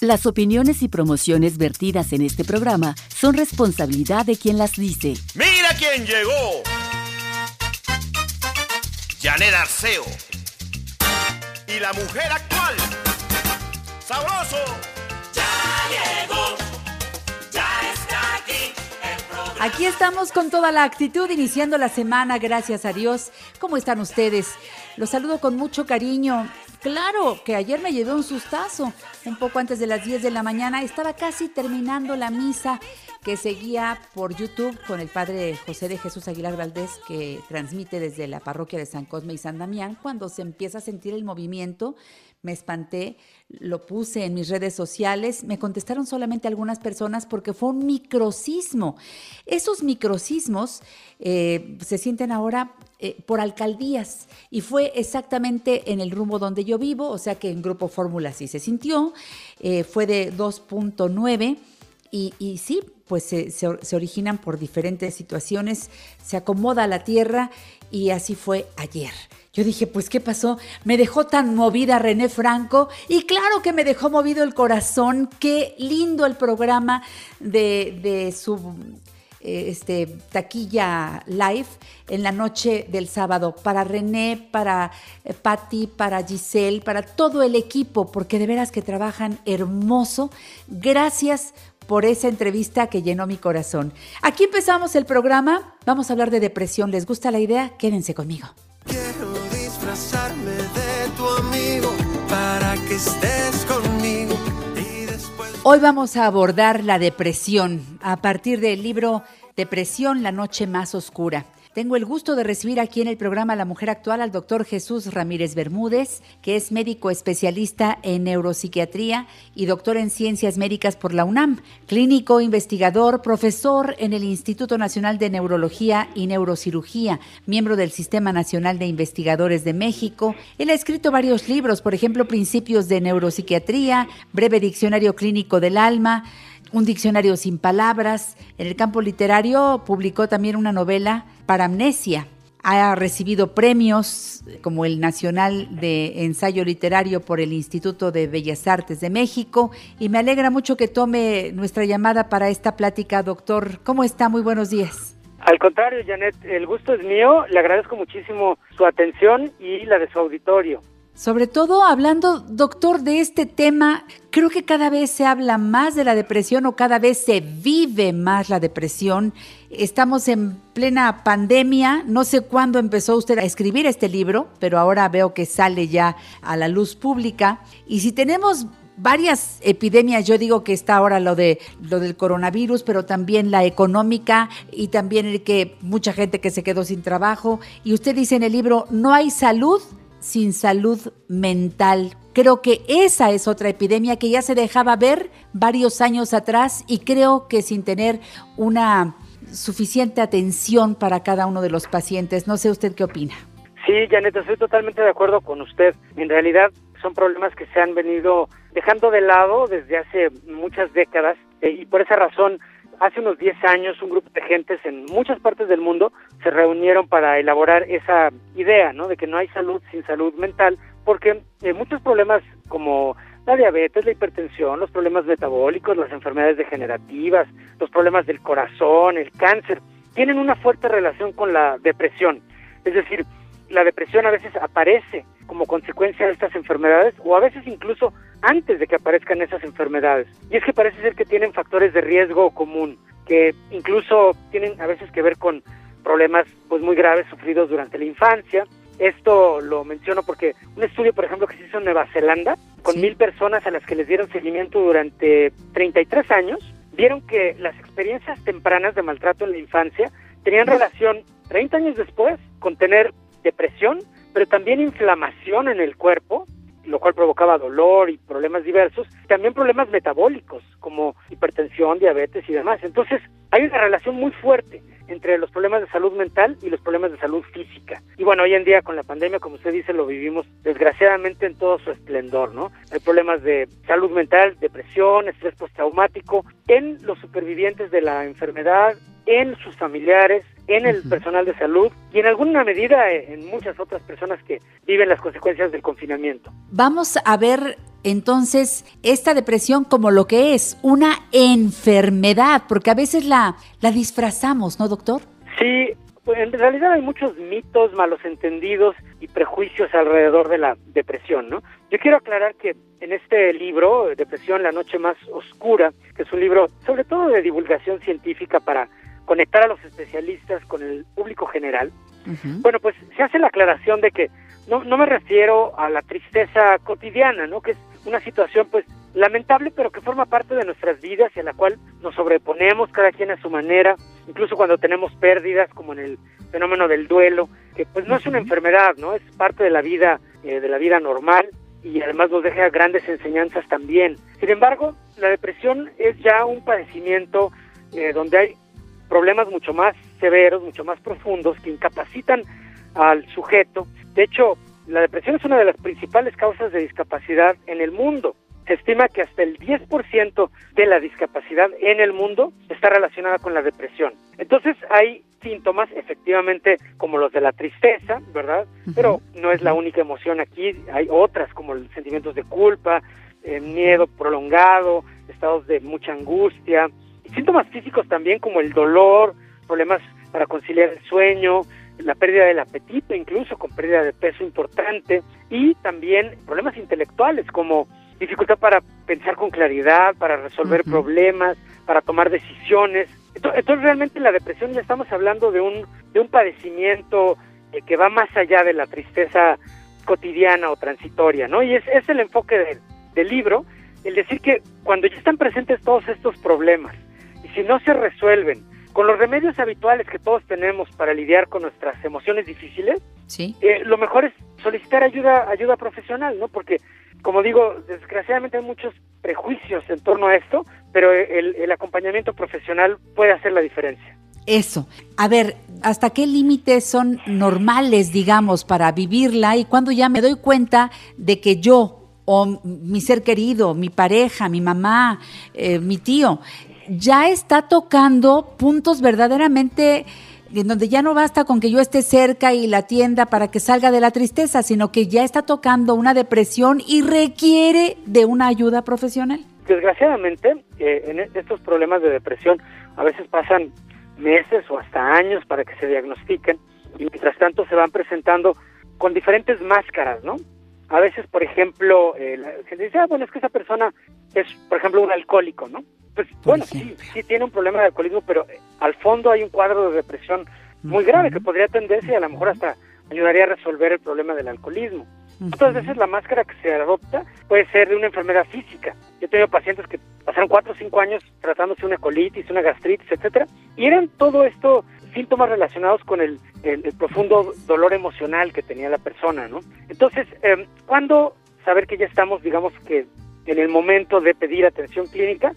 Las opiniones y promociones vertidas en este programa son responsabilidad de quien las dice. ¡Mira quién llegó! Janet Arceo. Y la mujer actual. ¡Sabroso! Ya llegó. Ya está aquí. Aquí estamos con toda la actitud iniciando la semana, gracias a Dios. ¿Cómo están ustedes? Los saludo con mucho cariño. Claro que ayer me llevé un sustazo. Un poco antes de las 10 de la mañana estaba casi terminando la misa que seguía por YouTube con el padre José de Jesús Aguilar Valdés que transmite desde la parroquia de San Cosme y San Damián. Cuando se empieza a sentir el movimiento, me espanté, lo puse en mis redes sociales, me contestaron solamente algunas personas porque fue un microsismo. Esos microsismos eh, se sienten ahora eh, por alcaldías y fue exactamente en el rumbo donde yo vivo, o sea que en Grupo Fórmula sí se sintió, eh, fue de 2.9 y, y, sí, pues se, se, originan por diferentes situaciones, se acomoda la tierra y así fue ayer. Yo dije, pues, ¿qué pasó? Me dejó tan movida René Franco y claro que me dejó movido el corazón. Qué lindo el programa de, de su este, taquilla live en la noche del sábado para René, para eh, Patti, para Giselle, para todo el equipo, porque de veras que trabajan hermoso. Gracias por esa entrevista que llenó mi corazón. Aquí empezamos el programa. Vamos a hablar de depresión. ¿Les gusta la idea? Quédense conmigo. Quiero disfrazarme de tu amigo para que estés conmigo. Hoy vamos a abordar la depresión a partir del libro Depresión, la noche más oscura. Tengo el gusto de recibir aquí en el programa La Mujer Actual al doctor Jesús Ramírez Bermúdez, que es médico especialista en neuropsiquiatría y doctor en ciencias médicas por la UNAM, clínico, investigador, profesor en el Instituto Nacional de Neurología y Neurocirugía, miembro del Sistema Nacional de Investigadores de México. Él ha escrito varios libros, por ejemplo, Principios de Neuropsiquiatría, Breve Diccionario Clínico del Alma, un diccionario sin palabras. En el campo literario publicó también una novela para amnesia. Ha recibido premios como el Nacional de Ensayo Literario por el Instituto de Bellas Artes de México y me alegra mucho que tome nuestra llamada para esta plática, doctor. ¿Cómo está? Muy buenos días. Al contrario, Janet, el gusto es mío. Le agradezco muchísimo su atención y la de su auditorio. Sobre todo hablando, doctor, de este tema, creo que cada vez se habla más de la depresión o cada vez se vive más la depresión. Estamos en plena pandemia, no sé cuándo empezó usted a escribir este libro, pero ahora veo que sale ya a la luz pública. Y si tenemos varias epidemias, yo digo que está ahora lo de lo del coronavirus, pero también la económica y también el que mucha gente que se quedó sin trabajo y usted dice en el libro no hay salud sin salud mental. Creo que esa es otra epidemia que ya se dejaba ver varios años atrás y creo que sin tener una suficiente atención para cada uno de los pacientes. No sé usted qué opina. Sí, Janet, estoy totalmente de acuerdo con usted. En realidad son problemas que se han venido dejando de lado desde hace muchas décadas eh, y por esa razón hace unos 10 años un grupo de gentes en muchas partes del mundo se reunieron para elaborar esa idea, ¿no? De que no hay salud sin salud mental, porque eh, muchos problemas como la diabetes, la hipertensión, los problemas metabólicos, las enfermedades degenerativas, los problemas del corazón, el cáncer, tienen una fuerte relación con la depresión. Es decir, la depresión a veces aparece como consecuencia de estas enfermedades o a veces incluso antes de que aparezcan esas enfermedades. Y es que parece ser que tienen factores de riesgo común, que incluso tienen a veces que ver con problemas pues muy graves sufridos durante la infancia. Esto lo menciono porque un estudio, por ejemplo, que se hizo en Nueva Zelanda, con mil personas a las que les dieron seguimiento durante 33 años, vieron que las experiencias tempranas de maltrato en la infancia tenían relación 30 años después con tener depresión, pero también inflamación en el cuerpo, lo cual provocaba dolor y problemas diversos, también problemas metabólicos como hipertensión, diabetes y demás. Entonces, hay una relación muy fuerte entre los problemas de salud mental y los problemas de salud física. Y bueno, hoy en día con la pandemia, como usted dice, lo vivimos desgraciadamente en todo su esplendor, ¿no? Hay problemas de salud mental, depresión, estrés postraumático en los supervivientes de la enfermedad, en sus familiares, en el personal de salud y en alguna medida en muchas otras personas que viven las consecuencias del confinamiento. Vamos a ver entonces esta depresión como lo que es, una enfermedad, porque a veces la, la disfrazamos, ¿no, doctor? Sí, pues, en realidad hay muchos mitos, malos entendidos y prejuicios alrededor de la depresión, ¿no? Yo quiero aclarar que en este libro, Depresión, la noche más oscura, que es un libro sobre todo de divulgación científica para conectar a los especialistas con el público general, bueno, pues se hace la aclaración de que no, no me refiero a la tristeza cotidiana, ¿no? Que es una situación pues lamentable, pero que forma parte de nuestras vidas y a la cual nos sobreponemos cada quien a su manera, incluso cuando tenemos pérdidas, como en el fenómeno del duelo, que pues no es una enfermedad, ¿no? Es parte de la vida, eh, de la vida normal y además nos deja grandes enseñanzas también. Sin embargo, la depresión es ya un padecimiento eh, donde hay problemas mucho más severos, mucho más profundos, que incapacitan al sujeto. De hecho, la depresión es una de las principales causas de discapacidad en el mundo. Se estima que hasta el 10% de la discapacidad en el mundo está relacionada con la depresión. Entonces hay síntomas efectivamente como los de la tristeza, ¿verdad? Pero no es la única emoción aquí, hay otras como los sentimientos de culpa, eh, miedo prolongado, estados de mucha angustia, síntomas físicos también como el dolor, problemas para conciliar el sueño, la pérdida del apetito, incluso con pérdida de peso importante, y también problemas intelectuales como dificultad para pensar con claridad, para resolver problemas, para tomar decisiones. Entonces, realmente en la depresión ya estamos hablando de un, de un padecimiento eh, que va más allá de la tristeza cotidiana o transitoria, ¿no? Y es, es el enfoque del libro, el decir que cuando ya están presentes todos estos problemas, y si no se resuelven con los remedios habituales que todos tenemos para lidiar con nuestras emociones difíciles, sí. Eh, lo mejor es solicitar ayuda, ayuda profesional, ¿no? Porque, como digo, desgraciadamente hay muchos prejuicios en torno a esto, pero el, el acompañamiento profesional puede hacer la diferencia. Eso. A ver, ¿hasta qué límites son normales, digamos, para vivirla? Y cuando ya me doy cuenta de que yo o mi ser querido, mi pareja, mi mamá, eh, mi tío, ya está tocando puntos verdaderamente en donde ya no basta con que yo esté cerca y la atienda para que salga de la tristeza, sino que ya está tocando una depresión y requiere de una ayuda profesional. Desgraciadamente, eh, en estos problemas de depresión a veces pasan meses o hasta años para que se diagnostiquen y mientras tanto se van presentando con diferentes máscaras, ¿no? A veces, por ejemplo, eh, la gente dice, ah, bueno, es que esa persona es, por ejemplo, un alcohólico, ¿no? Pues bueno, sí, sí tiene un problema de alcoholismo, pero eh, al fondo hay un cuadro de depresión muy grave que podría atenderse y a lo mejor hasta ayudaría a resolver el problema del alcoholismo. Otras veces la máscara que se adopta puede ser de una enfermedad física. Yo he tenido pacientes que pasaron cuatro o cinco años tratándose una colitis, una gastritis, etcétera, y eran todo esto síntomas relacionados con el, el, profundo dolor emocional que tenía la persona, ¿no? Entonces, eh, ¿cuándo saber que ya estamos, digamos que en el momento de pedir atención clínica?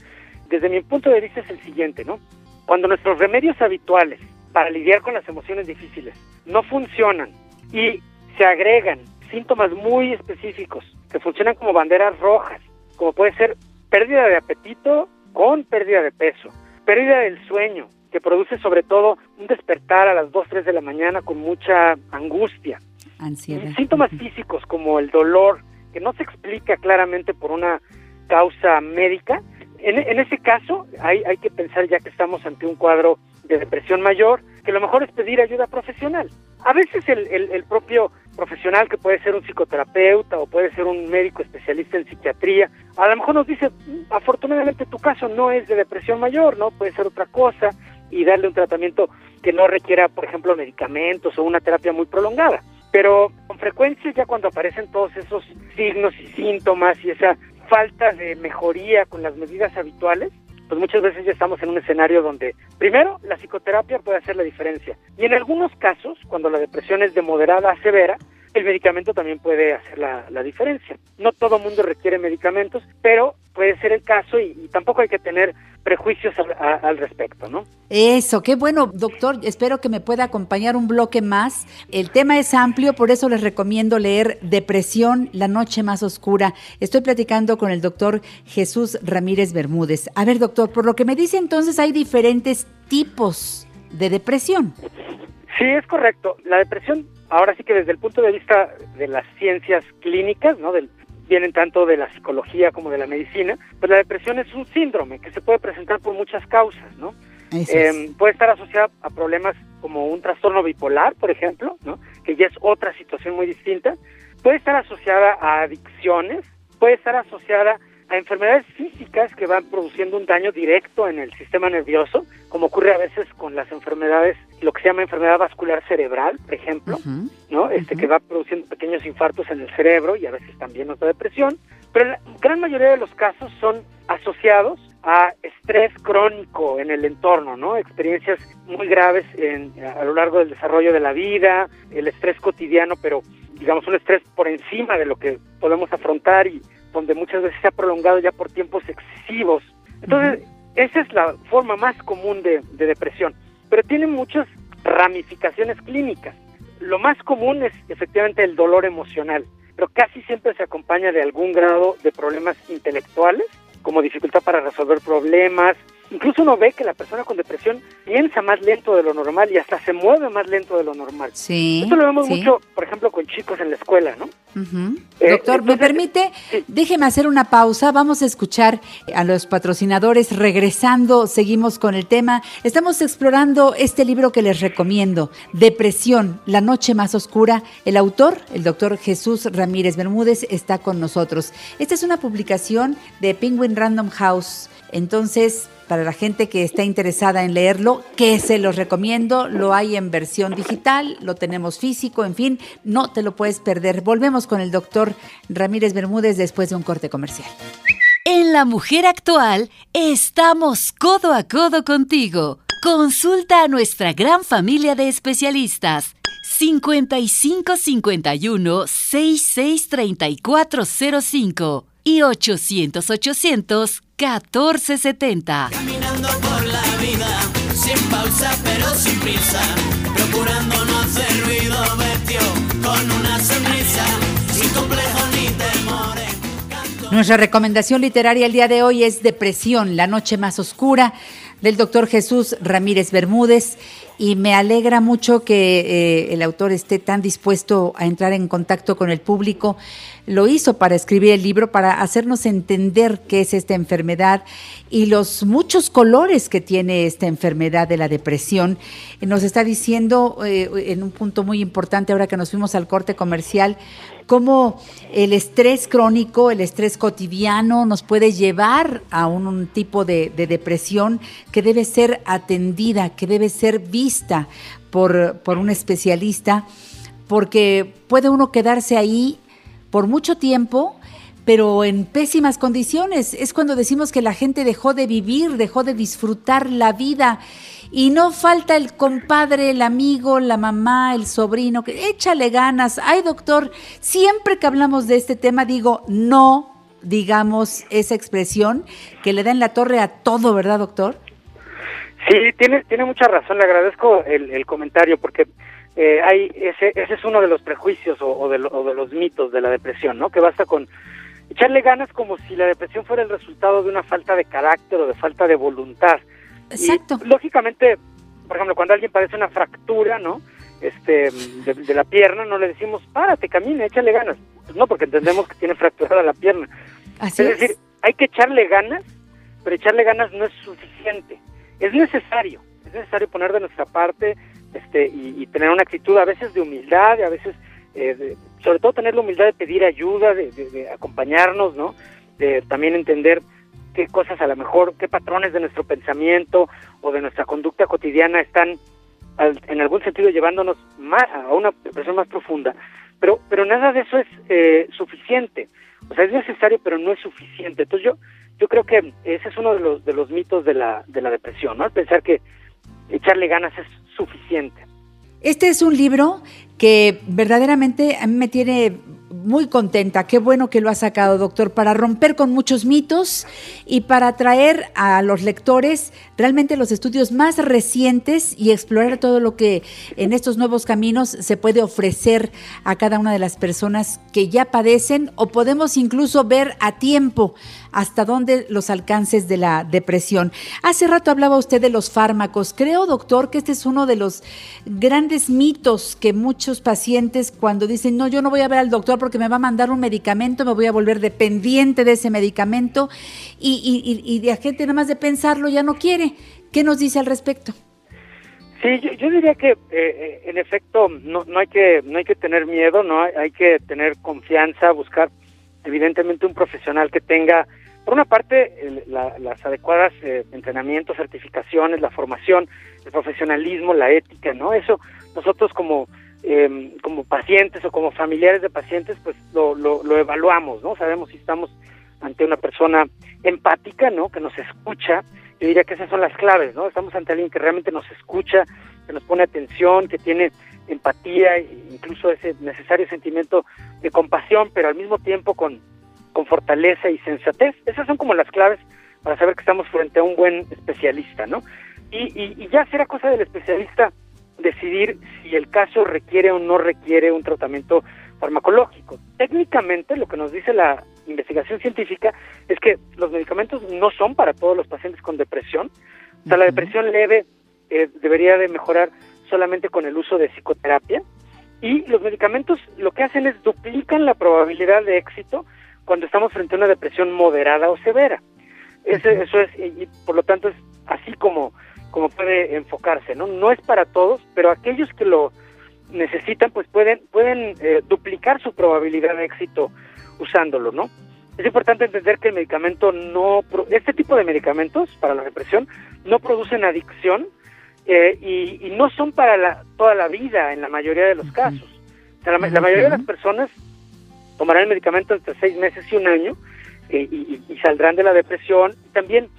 desde mi punto de vista es el siguiente, ¿no? Cuando nuestros remedios habituales para lidiar con las emociones difíciles no funcionan y se agregan síntomas muy específicos que funcionan como banderas rojas, como puede ser pérdida de apetito con pérdida de peso, pérdida del sueño, que produce sobre todo un despertar a las 2, 3 de la mañana con mucha angustia. Ansiedad. Síntomas físicos como el dolor, que no se explica claramente por una causa médica, en, en ese caso hay, hay que pensar ya que estamos ante un cuadro de depresión mayor, que lo mejor es pedir ayuda profesional. A veces el, el, propio profesional, que puede ser un psicoterapeuta o puede ser un médico especialista en psiquiatría, a lo mejor nos dice, mm, afortunadamente tu caso no es de depresión mayor, ¿no? Puede ser otra cosa y darle un tratamiento que no requiera, por ejemplo, medicamentos o una terapia muy prolongada. Pero con frecuencia ya cuando aparecen todos esos signos y síntomas y esa falta de mejoría con las medidas habituales, pues muchas veces ya estamos en un escenario donde, primero, la psicoterapia puede hacer la diferencia. Y en algunos casos, cuando la depresión es de moderada a severa, el medicamento también puede hacer la, diferencia. No todo mundo requiere medicamentos, pero puede ser el caso y tampoco hay que tener prejuicios al, a- al respecto, ¿no? Eso, qué bueno, doctor. Espero que me pueda acompañar un bloque más. El tema es amplio, por eso les recomiendo leer Depresión, la noche más oscura. Estoy platicando con el doctor Jesús Ramírez Bermúdez. A ver, doctor, por lo que me dice entonces hay diferentes tipos de depresión. Sí, es correcto. La depresión, ahora sí que desde el punto de vista de las ciencias clínicas, ¿no? Del, vienen tanto de la psicología como de la medicina, pues la depresión es un síndrome que se puede presentar por muchas causas, ¿no? Eh, puede estar asociada a problemas como un trastorno bipolar, por ejemplo, ¿no? que ya es otra situación muy distinta. Puede estar asociada a adicciones, puede estar asociada a enfermedades físicas que van produciendo un daño directo en el sistema nervioso, como ocurre a veces con las enfermedades, lo que se llama enfermedad vascular cerebral, por ejemplo. ¿no? Este que va produciendo pequeños infartos en el cerebro y a veces también otra depresión, pero la gran mayoría de los casos son asociados a estrés crónico en el entorno, ¿no? Experiencias muy graves en, a lo largo del desarrollo de la vida, el estrés cotidiano, pero digamos un estrés por encima de lo que podemos afrontar y donde muchas veces se ha prolongado ya por tiempos excesivos. Entonces, esa es la forma más común de, de depresión, pero tiene muchas ramificaciones clínicas. Lo más común es efectivamente el dolor emocional, pero casi siempre se acompaña de algún grado de problemas intelectuales, como dificultad para resolver problemas. Incluso uno ve que la persona con depresión piensa más lento de lo normal y hasta se mueve más lento de lo normal. Sí. Esto lo vemos sí. mucho, por ejemplo, con chicos en la escuela, ¿no? Eh, Doctor, ¿me permite? Sí. Déjeme hacer una pausa. Vamos a escuchar a los patrocinadores. Regresando, seguimos con el tema. Estamos explorando este libro que les recomiendo, Depresión, la noche más oscura. El autor, el doctor Jesús Ramírez Bermúdez, está con nosotros. Esta es una publicación de Penguin Random House. Entonces, para la gente que está interesada en leerlo, que se los recomiendo, lo hay en versión digital, lo tenemos físico, en fin, no te lo puedes perder. Volvemos con el doctor Ramírez Bermúdez después de un corte comercial. En La Mujer Actual estamos codo a codo contigo. Consulta a nuestra gran familia de especialistas. 55 51 66 34 05 y 800 800 14 70. Caminando por la vida, sin pausa pero sin prisa, procurando no hacer ruido, vestido con una sonrisa, sin complejo ni temores. Canto Nuestra recomendación literaria el día de hoy es Depresión, la noche más oscura, del doctor Jesús Ramírez Bermúdez. Y me alegra mucho que eh, el autor esté tan dispuesto a entrar en contacto con el público. Lo hizo para escribir el libro, para hacernos entender qué es esta enfermedad y los muchos colores que tiene esta enfermedad de la depresión. Nos está diciendo eh, en un punto muy importante, ahora que nos fuimos al corte comercial, cómo el estrés crónico, el estrés cotidiano nos puede llevar a un, tipo de, de depresión que debe ser atendida, que debe ser vista por, por un especialista, porque puede uno quedarse ahí por mucho tiempo, pero en pésimas condiciones. Es cuando decimos que la gente dejó de vivir, dejó de disfrutar la vida. Y no falta el compadre, el amigo, la mamá, el sobrino, que échale ganas. Ay, doctor, siempre que hablamos de este tema digo, no digamos esa expresión que le da en la torre a todo, ¿verdad, doctor? Sí, tiene, tiene mucha razón, le agradezco el, comentario porque eh, hay ese, ese es uno de los prejuicios o, de o de los mitos de la depresión, ¿no? Que basta con echarle ganas como si la depresión fuera el resultado de una falta de carácter o de falta de voluntad. Exacto. Y, lógicamente, por ejemplo, cuando alguien padece una fractura, ¿no? Este, de, de la pierna, no le decimos, párate, camina, échale ganas. Pues no, porque entendemos que tiene fracturada la pierna. Así es es. decir, hay que echarle ganas, pero echarle ganas no es suficiente. Es necesario, es necesario poner de nuestra parte este, y, y tener una actitud a veces de humildad, y a veces, eh, de- sobre todo tener la humildad de pedir ayuda, de, de- de acompañarnos, ¿no? De también entender qué cosas a lo mejor, qué patrones de nuestro pensamiento o de nuestra conducta cotidiana están en algún sentido llevándonos más a una depresión más profunda. Pero, pero nada de eso es eh, suficiente. O sea, es necesario, pero no es suficiente. Entonces yo, yo creo que ese es uno de los, de los mitos de la, de la depresión, ¿no? Pensar que echarle ganas es suficiente. Este es un libro que verdaderamente a mí me tiene muy contenta. Qué bueno que lo ha sacado, doctor, para romper con muchos mitos y para traer a los lectores realmente los estudios más recientes y explorar todo lo que en estos nuevos caminos se puede ofrecer a cada una de las personas que ya padecen o podemos incluso ver a tiempo hasta dónde los alcances de la depresión. Hace rato hablaba usted de los fármacos. Creo, doctor, que este es uno de los grandes mitos que muchos pacientes cuando dicen, no, yo no voy a ver al doctor porque me va a mandar un medicamento, me voy a volver dependiente de ese medicamento y, y, la gente nada más de pensarlo ya no quiere. ¿Qué nos dice al respecto? Sí, yo, diría que eh, eh, en efecto no, no hay que no hay que tener miedo, no hay, hay que tener confianza, buscar evidentemente un profesional que tenga por una parte, las adecuadas eh, entrenamientos, certificaciones, la formación, el profesionalismo, la ética, ¿no? Eso nosotros como em, como pacientes o como familiares de pacientes, pues lo, lo, lo, evaluamos, ¿no? Sabemos si estamos ante una persona empática, ¿no? Que nos escucha. Yo diría que esas son las claves, ¿no? Estamos ante alguien que realmente nos escucha, que nos pone atención, que tiene empatía, e incluso ese necesario sentimiento de compasión, pero al mismo tiempo con con fortaleza y sensatez. Esas son como las claves para saber que estamos frente a un buen especialista, ¿no? Y, ya será cosa del especialista decidir si el caso requiere o no requiere un tratamiento farmacológico. Técnicamente, lo que nos dice la investigación científica es que los medicamentos no son para todos los pacientes con depresión. O sea, la depresión leve eh, debería de mejorar solamente con el uso de psicoterapia. Y los medicamentos lo que hacen es duplican la probabilidad de éxito cuando estamos frente a una depresión moderada o severa. eso es, y, por lo tanto es así como, como puede enfocarse, ¿no? No es para todos, pero aquellos que lo necesitan, pues pueden, pueden eh, duplicar su probabilidad de éxito usándolo, ¿no? Es importante entender que el medicamento no, este tipo de medicamentos para la depresión no producen adicción eh, y, no son para la, toda la vida en la mayoría de los casos. la mayoría de las personas tomarán el medicamento entre seis meses y un año eh, y, saldrán de la depresión. También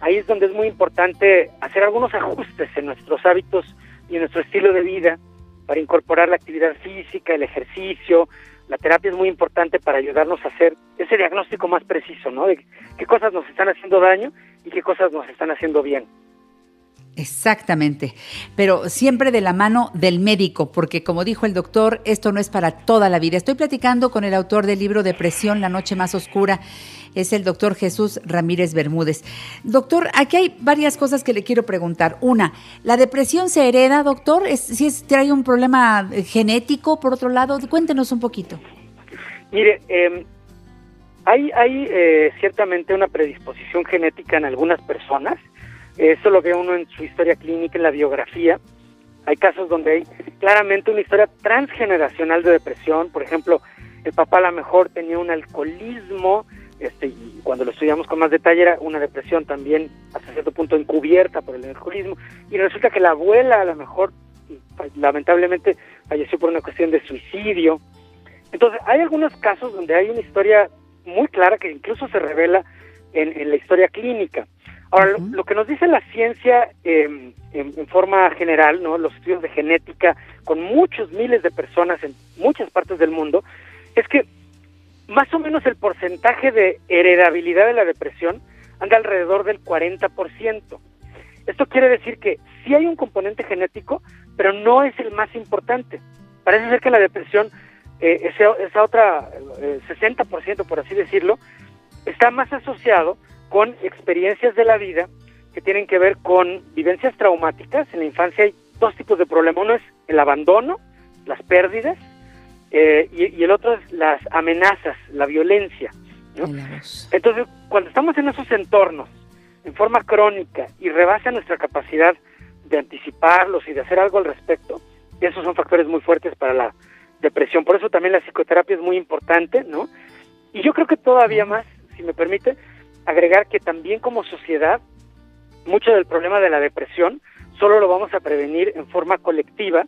ahí es donde es muy importante hacer algunos ajustes en nuestros hábitos y en nuestro estilo de vida para incorporar la actividad física, el ejercicio. La terapia es muy importante para ayudarnos a hacer ese diagnóstico más preciso, ¿no? De qué cosas nos están haciendo daño y qué cosas nos están haciendo bien. Exactamente, pero siempre de la mano del médico, porque como dijo el doctor, esto no es para toda la vida. Estoy platicando con el autor del libro Depresión, La Noche Más Oscura, es el doctor Jesús Ramírez Bermúdez. Doctor, aquí hay varias cosas que le quiero preguntar. Una, ¿la depresión se hereda, doctor? ¿Es, si es, trae un problema genético, por otro lado? Cuéntenos un poquito. Mire, em, hay, hay eh, ciertamente una predisposición genética en algunas personas, eso lo ve uno en su historia clínica, en la biografía. Hay casos donde hay claramente una historia transgeneracional de depresión. Por ejemplo, el papá a lo mejor tenía un alcoholismo, este, y cuando lo estudiamos con más detalle era una depresión también hasta cierto punto encubierta por el alcoholismo. Y resulta que la abuela a lo mejor lamentablemente falleció por una cuestión de suicidio. Entonces, hay algunos casos donde hay una historia muy clara que incluso se revela en la historia clínica. Ahora, lo, que nos dice la ciencia em, en, forma general, ¿no? los estudios de genética con muchos miles de personas en muchas partes del mundo, es que más o menos el porcentaje de heredabilidad de la depresión anda alrededor del 40%. Esto quiere decir que sí hay un componente genético, pero no es el más importante. Parece ser que la depresión, eh, esa, otra eh, 60%, por así decirlo, está más asociado con experiencias de la vida que tienen que ver con vivencias traumáticas. En la infancia hay dos tipos de problemas. Uno es el abandono, las pérdidas, eh, y, el otro es las amenazas, la violencia. Entonces, cuando estamos en esos entornos, en forma crónica, y rebasa nuestra capacidad de anticiparlos y de hacer algo al respecto, esos son factores muy fuertes para la depresión. Por eso también la psicoterapia es muy importante, ¿no? Y yo creo que todavía más, si me permite, agregar que también como sociedad, mucho del problema de la depresión solo lo vamos a prevenir en forma colectiva,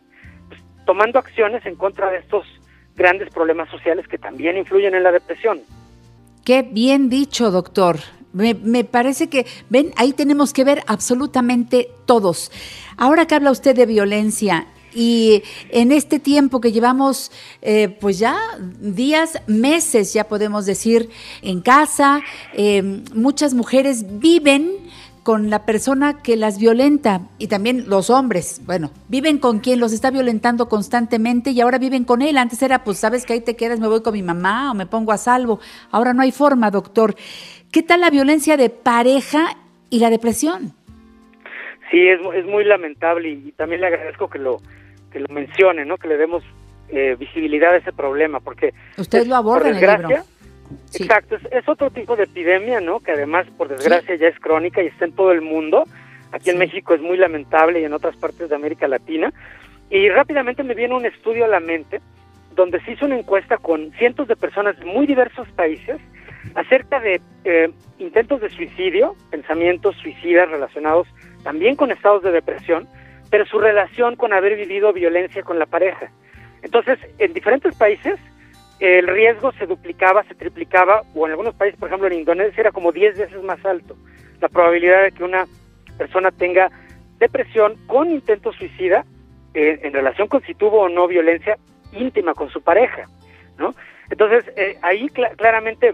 pues, tomando acciones en contra de estos grandes problemas sociales que también influyen en la depresión. Qué bien dicho, doctor. Me, me, parece que, ven, ahí tenemos que ver absolutamente todos. Ahora que habla usted de violencia, Y en este tiempo que llevamos, eh, pues ya días, meses, ya podemos decir, en casa, eh, muchas mujeres viven con la persona que las violenta y también los hombres, bueno, viven con quien los está violentando constantemente y ahora viven con él. Antes era, pues sabes que ahí te quedas, me voy con mi mamá o me pongo a salvo. Ahora no hay forma, doctor. ¿Qué tal la violencia de pareja y la depresión? Sí, es, es muy lamentable y, y también le agradezco que lo que lo mencione, ¿no? Que le demos eh, visibilidad a ese problema, porque usted es, lo aborda en el desgracia, libro. Sí. Exacto, es, es otro tipo de epidemia, ¿no? Que además, por desgracia, ya es crónica y está en todo el mundo. Aquí en. México es muy lamentable y en otras partes de América Latina. Y rápidamente me viene un estudio a la mente donde se hizo una encuesta con cientos de personas de muy diversos países acerca de eh, intentos de suicidio, pensamientos suicidas relacionados también con estados de depresión, pero su relación con haber vivido violencia con la pareja. Entonces, en diferentes países, el riesgo se duplicaba, se triplicaba, o en algunos países, por ejemplo en Indonesia, era como 10 veces más alto la probabilidad de que una persona tenga depresión con intento suicida eh, en relación con si tuvo o no violencia íntima con su pareja, ¿no? Entonces, eh, ahí cla- claramente,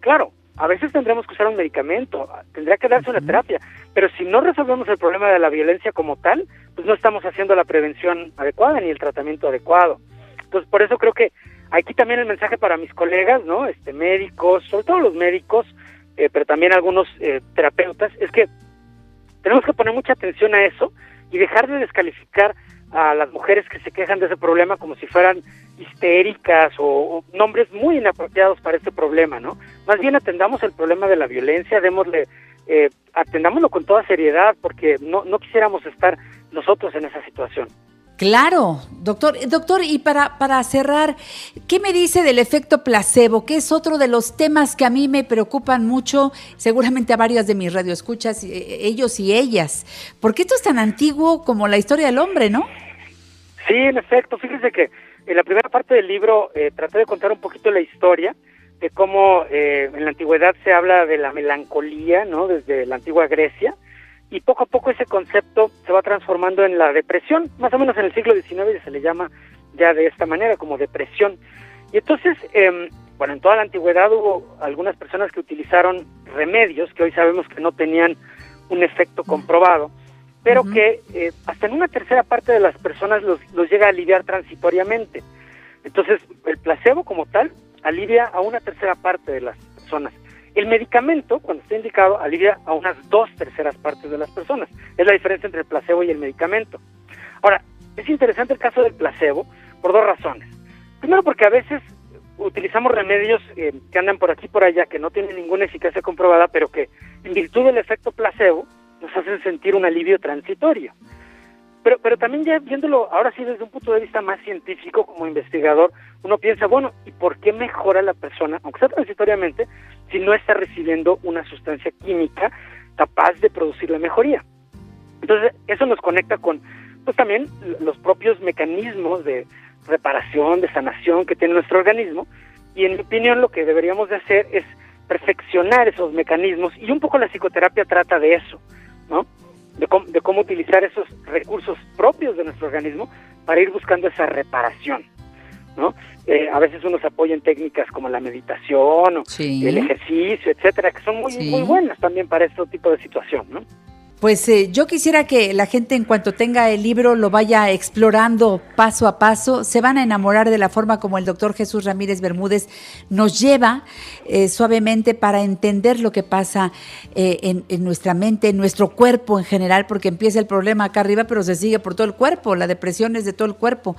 claro, a veces tendremos que usar un medicamento, tendrá que darse una terapia, pero si no resolvemos el problema de la violencia como tal, pues no estamos haciendo la prevención adecuada ni el tratamiento adecuado. Entonces, por eso creo que aquí también el mensaje para mis colegas, ¿no? Este, médicos, sobre todo los médicos, eh, pero también algunos eh, terapeutas, es que tenemos que poner mucha atención a eso y dejar de descalificar a las mujeres que se quejan de ese problema como si fueran histéricas o, o nombres muy inapropiados para este problema, ¿no? Más bien atendamos el problema de la violencia, démosle, eh, atendámoslo con toda seriedad porque no, no quisiéramos estar nosotros en esa situación. Claro, doctor. Eh, Doctor, y para, para cerrar, ¿qué me dice del efecto placebo? Que es otro de los temas que a mí me preocupan mucho, seguramente a varias de mis radioescuchas, eh, ellos y ellas. Porque esto es tan antiguo como la historia del hombre, ¿no? Sí, en efecto. Fíjese que en la primera parte del libro eh, traté de contar un poquito la historia de cómo eh, en la antigüedad se habla de la melancolía, ¿no? Desde la antigua Grecia. Y poco a poco ese concepto se va transformando en la depresión. Más o menos en el siglo XIX se le llama ya de esta manera, como depresión. Y entonces, eh, bueno, en toda la antigüedad hubo algunas personas que utilizaron remedios que hoy sabemos que no tenían un efecto comprobado, pero que eh, hasta en una tercera parte de las personas los, los llega a aliviar transitoriamente. Entonces, el placebo como tal alivia a una tercera parte de las personas. El medicamento, cuando está indicado, alivia a unas dos terceras partes de las personas. Es la diferencia entre el placebo y el medicamento. Ahora, es interesante el caso del placebo por dos razones. Primero porque a veces utilizamos remedios eh, que andan por aquí y por allá, que no tienen ninguna eficacia comprobada, pero que en virtud del efecto placebo nos hacen sentir un alivio transitorio. Pero, pero también ya viéndolo ahora sí desde un punto de vista más científico como investigador, uno piensa, bueno, ¿y por qué mejora la persona, aunque sea transitoriamente, si no está recibiendo una sustancia química capaz de producir la mejoría? Entonces, eso nos conecta con, pues también los propios mecanismos de reparación, de sanación que tiene nuestro organismo, y en mi opinión lo que deberíamos de hacer es perfeccionar esos mecanismos, y un poco la psicoterapia trata de eso, ¿no? De cómo, de cómo utilizar esos recursos propios de nuestro organismo para ir buscando esa reparación, ¿no? Eh, a veces uno se apoya en técnicas como la meditación o Sí. el ejercicio, etcétera, que son muy, Sí. muy buenas también para este tipo de situación, ¿no? Pues eh, yo quisiera que la gente en cuanto tenga el libro lo vaya explorando paso a paso, se van a enamorar de la forma como el doctor Jesús Ramírez Bermúdez nos lleva eh, suavemente para entender lo que pasa eh, en, nuestra mente, en nuestro cuerpo en general, porque empieza el problema acá arriba, pero se sigue por todo el cuerpo, la depresión es de todo el cuerpo.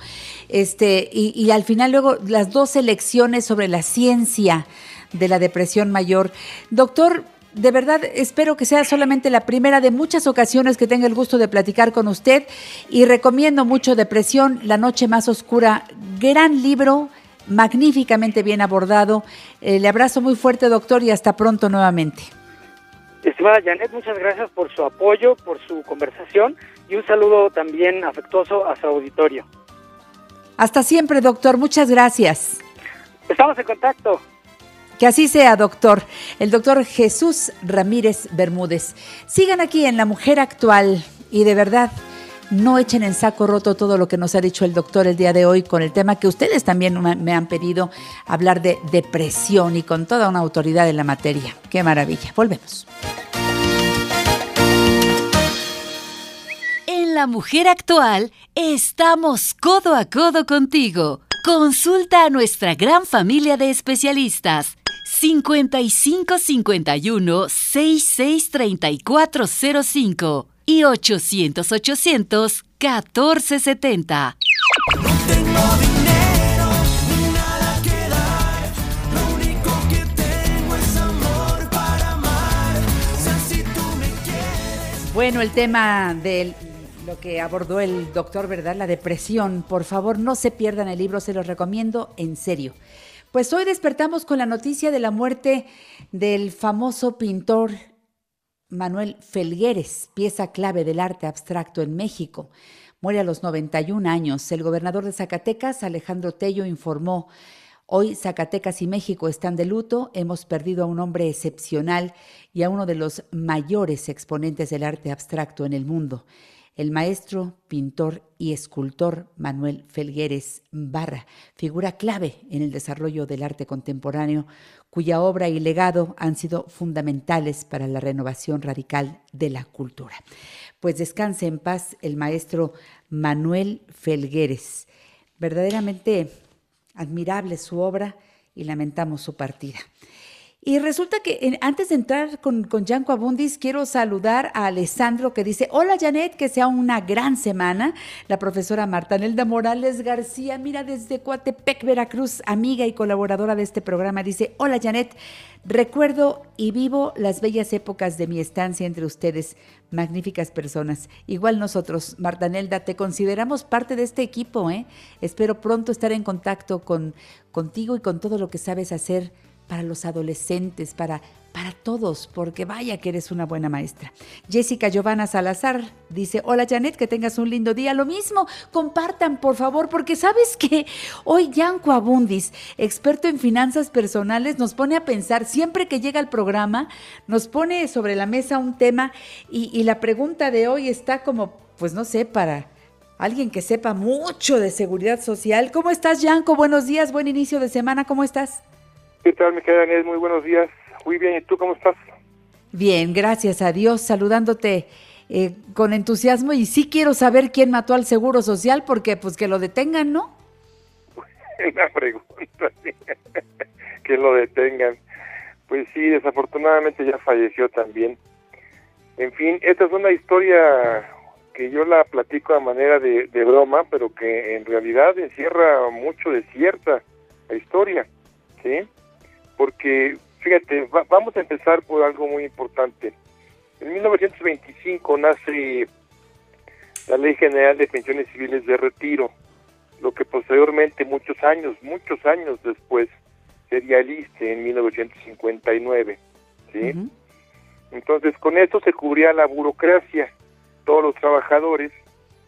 Este, y, y al final luego las dos lecciones sobre la ciencia de la depresión mayor. Doctor, de verdad espero que sea solamente la primera de muchas ocasiones que tenga el gusto de platicar con usted y recomiendo mucho Depresión, La Noche Más Oscura, gran libro, magníficamente bien abordado. Eh, le abrazo muy fuerte, doctor, y hasta pronto nuevamente. Estimada Janet, muchas gracias por su apoyo, por su conversación y un saludo también afectuoso a su auditorio. Hasta siempre, doctor, muchas gracias. Estamos en contacto. Que así sea, doctor. El doctor Jesús Ramírez Bermúdez. Sigan aquí en La Mujer Actual y de verdad, no echen en saco roto todo lo que nos ha dicho el doctor el día de hoy con el tema que ustedes también me han pedido hablar de depresión y con toda una autoridad en la materia. Qué maravilla. Volvemos. En La Mujer Actual estamos codo a codo contigo. Consulta a nuestra gran familia de especialistas 55 51 66 3405 y 800 800 1470. No tengo dinero ni nada que dar. Lo único que tengo es amor para amar. si tú me quieres. Bueno, el tema del lo que abordó el doctor, ¿verdad? La depresión. Por favor, no se pierdan el libro, se los recomiendo en serio. Pues hoy despertamos con la noticia de la muerte del famoso pintor Manuel Felgueres, pieza clave del arte abstracto en México. Muere a los 91 años. El gobernador de Zacatecas, Alejandro Tello, informó, hoy Zacatecas y México están de luto, hemos perdido a un hombre excepcional y a uno de los mayores exponentes del arte abstracto en el mundo el maestro, pintor y escultor Manuel Felgueres Barra, figura clave en el desarrollo del arte contemporáneo, cuya obra y legado han sido fundamentales para la renovación radical de la cultura. Pues descanse en paz el maestro Manuel Felgueres. Verdaderamente admirable su obra y lamentamos su partida. Y resulta que antes de entrar con, con Yanko Abundis, quiero saludar a Alessandro que dice, hola Janet, que sea una gran semana. La profesora Marta Nelda Morales García, mira desde Coatepec, Veracruz, amiga y colaboradora de este programa, dice, hola Janet, recuerdo y vivo las bellas épocas de mi estancia entre ustedes, magníficas personas. Igual nosotros, Marta Nelda, te consideramos parte de este equipo, ¿eh? Espero pronto estar en contacto con, contigo y con todo lo que sabes hacer para los adolescentes, para, para todos, porque vaya que eres una buena maestra. Jessica Giovanna Salazar dice, hola Janet, que tengas un lindo día. Lo mismo, compartan por favor, porque sabes que hoy Yanko Abundis, experto en finanzas personales, nos pone a pensar, siempre que llega al programa, nos pone sobre la mesa un tema y, y la pregunta de hoy está como, pues no sé, para... Alguien que sepa mucho de seguridad social. ¿Cómo estás, Yanko? Buenos días, buen inicio de semana. ¿Cómo estás? ¿Qué tal, Miquel Daniel? Muy buenos días. Muy bien, ¿y tú cómo estás? Bien, gracias a Dios, saludándote eh, con entusiasmo y sí quiero saber quién mató al Seguro Social porque pues que lo detengan, ¿no? Una pregunta, que lo detengan. Pues sí, desafortunadamente ya falleció también. En fin, esta es una historia que yo la platico a manera de, de broma, pero que en realidad encierra mucho de cierta la historia, ¿sí? Porque fíjate, vamos a empezar por algo muy importante. En 1925 nace la Ley General de Pensiones Civiles de Retiro, lo que posteriormente, muchos años, muchos años después, sería el ISTE en 1959. ¿sí? Entonces, con esto se cubría la burocracia. Todos los trabajadores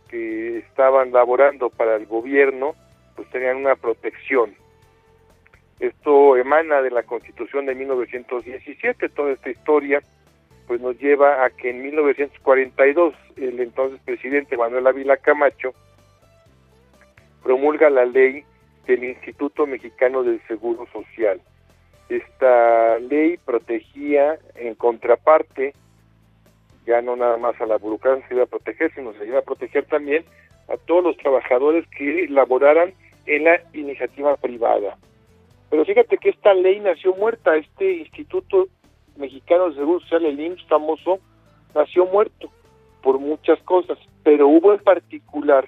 que estaban laborando para el gobierno, pues tenían una protección. Esto emana de la Constitución de 1917, toda esta historia pues nos lleva a que en 1942 el entonces presidente Manuel Ávila Camacho promulga la ley del Instituto Mexicano del Seguro Social. Esta ley protegía en contraparte, ya no nada más a la burocracia se iba a proteger, sino se iba a proteger también a todos los trabajadores que laboraran en la iniciativa privada. Pero fíjate que esta ley nació muerta, este Instituto Mexicano de Seguro Social, el IMSS famoso, nació muerto por muchas cosas, pero hubo en particular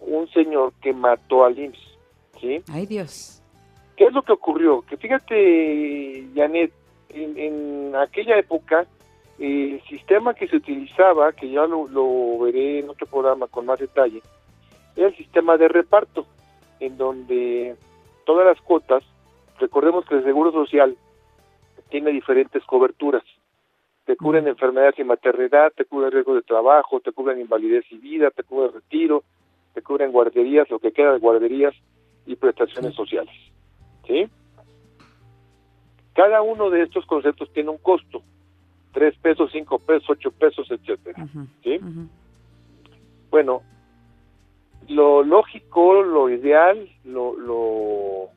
un señor que mató al IMSS, ¿sí? Ay Dios. ¿Qué es lo que ocurrió? Que fíjate, Janet, en, aquella época el sistema que se utilizaba, que ya lo, lo veré en otro programa con más detalle, era el sistema de reparto, en donde todas las cuotas, recordemos que el Seguro Social tiene diferentes coberturas. Te cubren enfermedades y maternidad, te cubren riesgo de trabajo, te cubren invalidez y vida, te cubren retiro, te cubren guarderías, lo que queda de guarderías y prestaciones sociales. ¿Sí? Cada uno de estos conceptos tiene un costo. Tres pesos, cinco pesos, ocho pesos, etcétera. ¿Sí? Bueno, lo lógico, lo ideal, lo, lo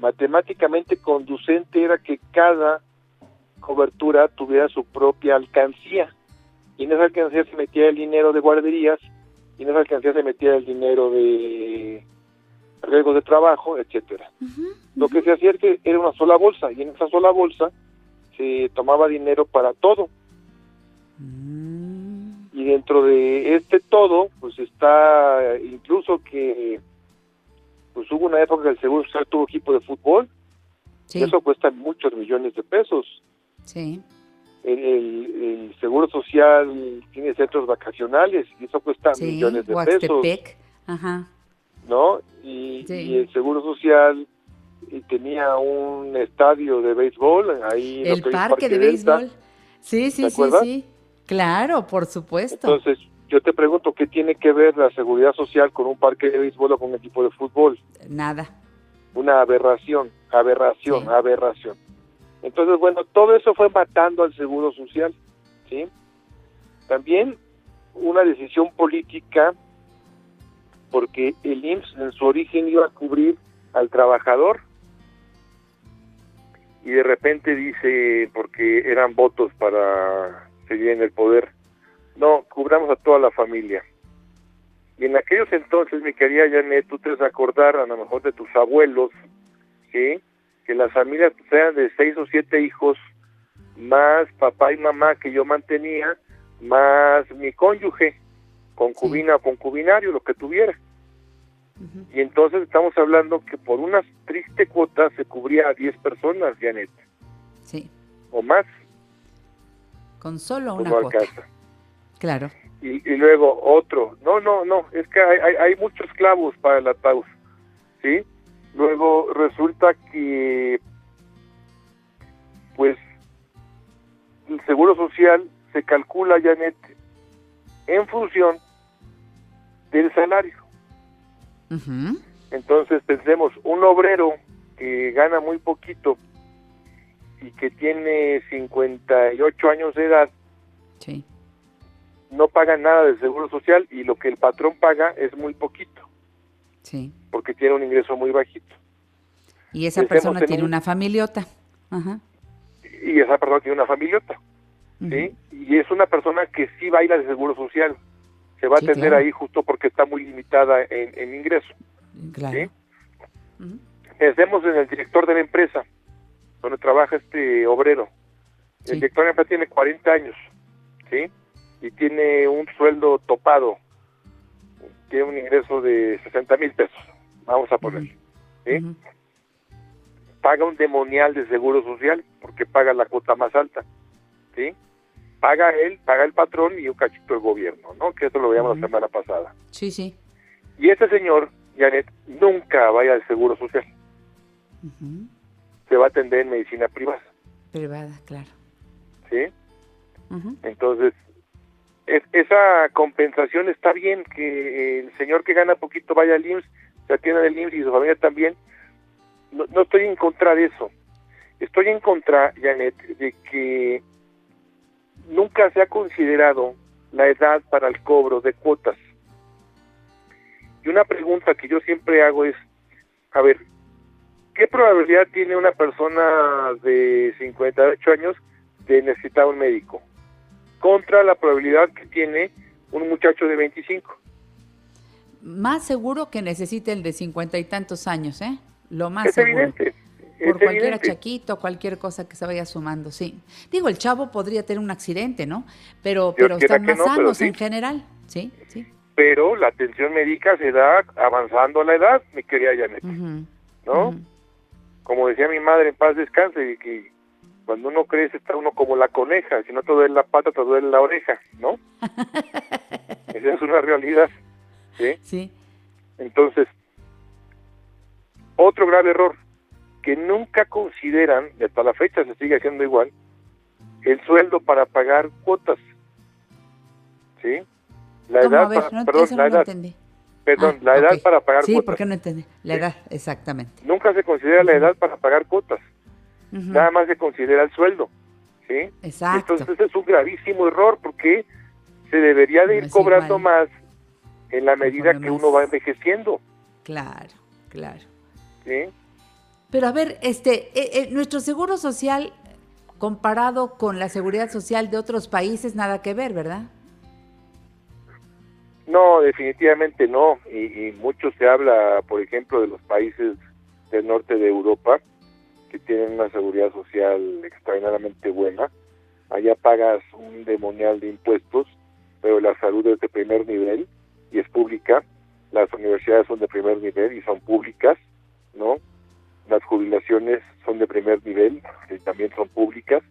matemáticamente conducente era que cada cobertura tuviera su propia alcancía. Y en esa alcancía se metía el dinero de guarderías, y en esa alcancía se metía el dinero de riesgos de trabajo, etcétera. Lo que se hacía es que era una sola bolsa, y en esa sola bolsa se tomaba dinero para todo. Y dentro de este todo, pues está incluso que pues hubo una época que el Seguro Social tuvo equipo de fútbol. Sí. Eso cuesta muchos millones de pesos. Sí. El, el- el Seguro Social tiene centros vacacionales y eso cuesta Sí. millones de pesos, Huastepec. Ajá. ¿no? Y, Sí. y el Seguro Social y tenía un estadio de béisbol ahí El que hoy es parque de Delta. béisbol. Sí, sí, ¿Te sí, sí. Claro, por supuesto. Entonces, yo te pregunto, ¿qué tiene que ver la seguridad social con un parque de béisbol o con un equipo de fútbol? Nada. Una aberración, aberración, Sí. aberración. Entonces, bueno, todo eso fue matando al seguro social, ¿sí? También una decisión política, porque el IMSS en su origen iba a cubrir al trabajador, y de repente dice, porque eran votos para seguir en el poder, no, cubramos a toda la familia. Y en aquellos entonces, mi querida Janet, tú te vas a acordar a lo mejor de tus abuelos, ¿sí? Que las familias sean de seis o siete hijos, más papá y mamá que yo mantenía, más mi cónyuge, concubina o concubinario, lo que tuviera. Y entonces estamos hablando que por una triste cuota se cubría a 10 personas, Janet, Sí. o más, Con solo una cuota. alcanza. Claro. y, y luego otro. No, no, no, es que hay, hay, hay muchos clavos para el ataúd, ¿sí? Luego resulta que, pues, el seguro social se calcula, Janet, en función del salario. Entonces pensemos, un obrero que gana muy poquito y que tiene 58 años de edad, Sí. no paga nada de seguro social y lo que el patrón paga es muy poquito, Sí. porque tiene un ingreso muy bajito. Y esa Pensemos persona en tiene un- una familiota. Ajá. Y esa persona tiene una familiota, ¿sí? Y es una persona que sí baila de seguro social. Se va Sí, a atender claro. ahí justo porque está muy limitada en, en ingreso. Claro. ¿sí? Pensemos en el director de la empresa, donde trabaja este obrero. Sí. El director de la empresa tiene 40 años, ¿sí? Y tiene un sueldo topado, tiene un ingreso de 60 mil pesos, vamos a poner, ¿sí? Paga un demonial de seguro social porque paga la cuota más alta, ¿sí? Paga él, paga el patrón y un cachito el gobierno, ¿no? Que eso lo veíamos la semana pasada. Sí, sí. Y este señor, Janet, nunca vaya al seguro social, Se va a atender en medicina privada, Privada, claro. ¿sí? Entonces, es- esa compensación está bien, que el señor que gana poquito vaya al IMSS, se atienda del IMSS y su familia también. No, no estoy en contra de eso. Estoy en contra, Janet, de que nunca se ha considerado la edad para el cobro de cuotas. Y una pregunta que yo siempre hago es, a ver, ¿qué probabilidad tiene una persona de 58 años de necesitar un médico? Contra la probabilidad que tiene un muchacho de 25. Más seguro que necesite el de cincuenta y tantos años, ¿eh? Lo más es seguro. evidente. Por es cualquier evidente. achaquito, cualquier cosa que se vaya sumando, sí. Digo, el chavo podría tener un accidente, ¿no? Pero, Dios pero están más no, sanos sí. en general, sí, sí. Pero la atención médica se da avanzando la edad, mi querida Janet, ¿no? Como decía mi madre, en paz descanse, que cuando uno crece está uno como la coneja, si no te duele la pata, te duele la oreja, ¿no? Esa es una realidad, ¿sí? Sí. Entonces, otro grave error, que nunca consideran, y hasta la fecha se sigue haciendo igual, el sueldo para pagar cuotas. ¿Sí? La edad ver, para, no, perdón, la no edad, entendí. Perdón, Ah, la edad para pagar Sí, cuotas. porque no entendí. La edad, exactamente. Nunca se considera la edad para pagar cuotas, nada más se considera el sueldo. ¿Sí? Exacto. Entonces es un gravísimo error porque se debería de ir No, cobrando igual. más en la medida que uno va envejeciendo. Claro, claro. ¿sí? Pero a ver, este, eh, eh, nuestro seguro social comparado con la seguridad social de otros países, nada que ver, ¿verdad? No, definitivamente no. Y, mucho se habla, por ejemplo, de los países del norte de Europa que tienen una seguridad social extraordinariamente buena. Allá pagas un demonial de impuestos, pero la salud es de primer nivel y es pública. Las universidades son de primer nivel y son públicas, ¿no? Las jubilaciones son de primer nivel y también son públicas.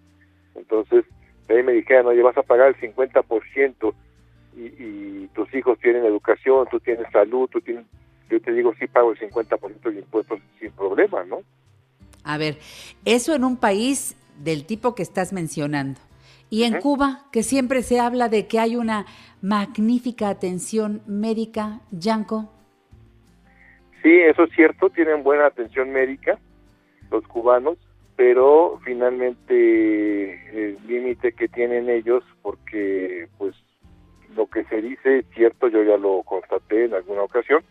Entonces, ahí me dijeron, oye, vas a pagar el 50% y, y tus hijos tienen educación, tú tienes salud, tú tienes... Yo te digo, sí pago el 50% de impuestos sin problema, ¿no? A ver, eso en un país del tipo que estás mencionando. Y en Cuba, que siempre se habla de que hay una magnífica atención médica, Yanko. Sí, eso es cierto, tienen buena atención médica los cubanos, pero finalmente el límite que tienen ellos, porque pues lo que se dice es cierto, yo ya lo constaté en alguna ocasión,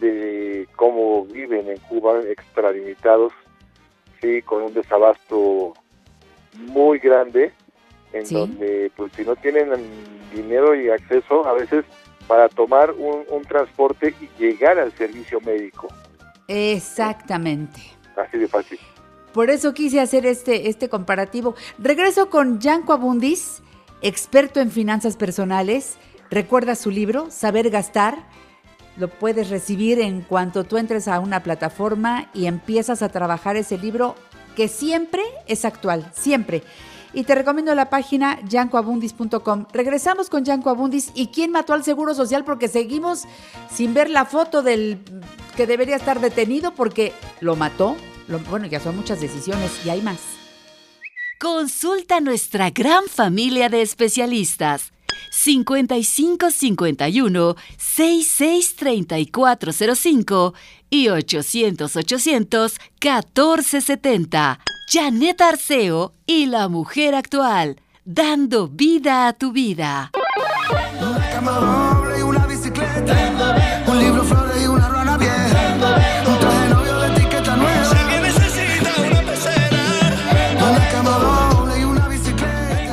de cómo viven en Cuba extralimitados, sí, con un desabasto muy grande, en Sí. donde pues si no tienen dinero y acceso a veces para tomar un, un transporte y llegar al servicio médico, Exactamente. así de fácil. Por eso quise hacer este, este comparativo. Regreso con Yanko Abundis, experto en finanzas personales. Recuerda su libro, Saber Gastar. Lo puedes recibir en cuanto tú entres a una plataforma y empiezas a trabajar ese libro que siempre es actual, siempre. Y te recomiendo la página yancoabundis.com. Regresamos con Yanko Abundis y quién mató al Seguro Social porque seguimos sin ver la foto del que debería estar detenido porque lo mató. Bueno, ya son muchas decisiones y hay más. Consulta a nuestra gran familia de especialistas. 5551 663405 y 800 800 1470. Janet Arceo y la mujer actual, dando vida a tu vida.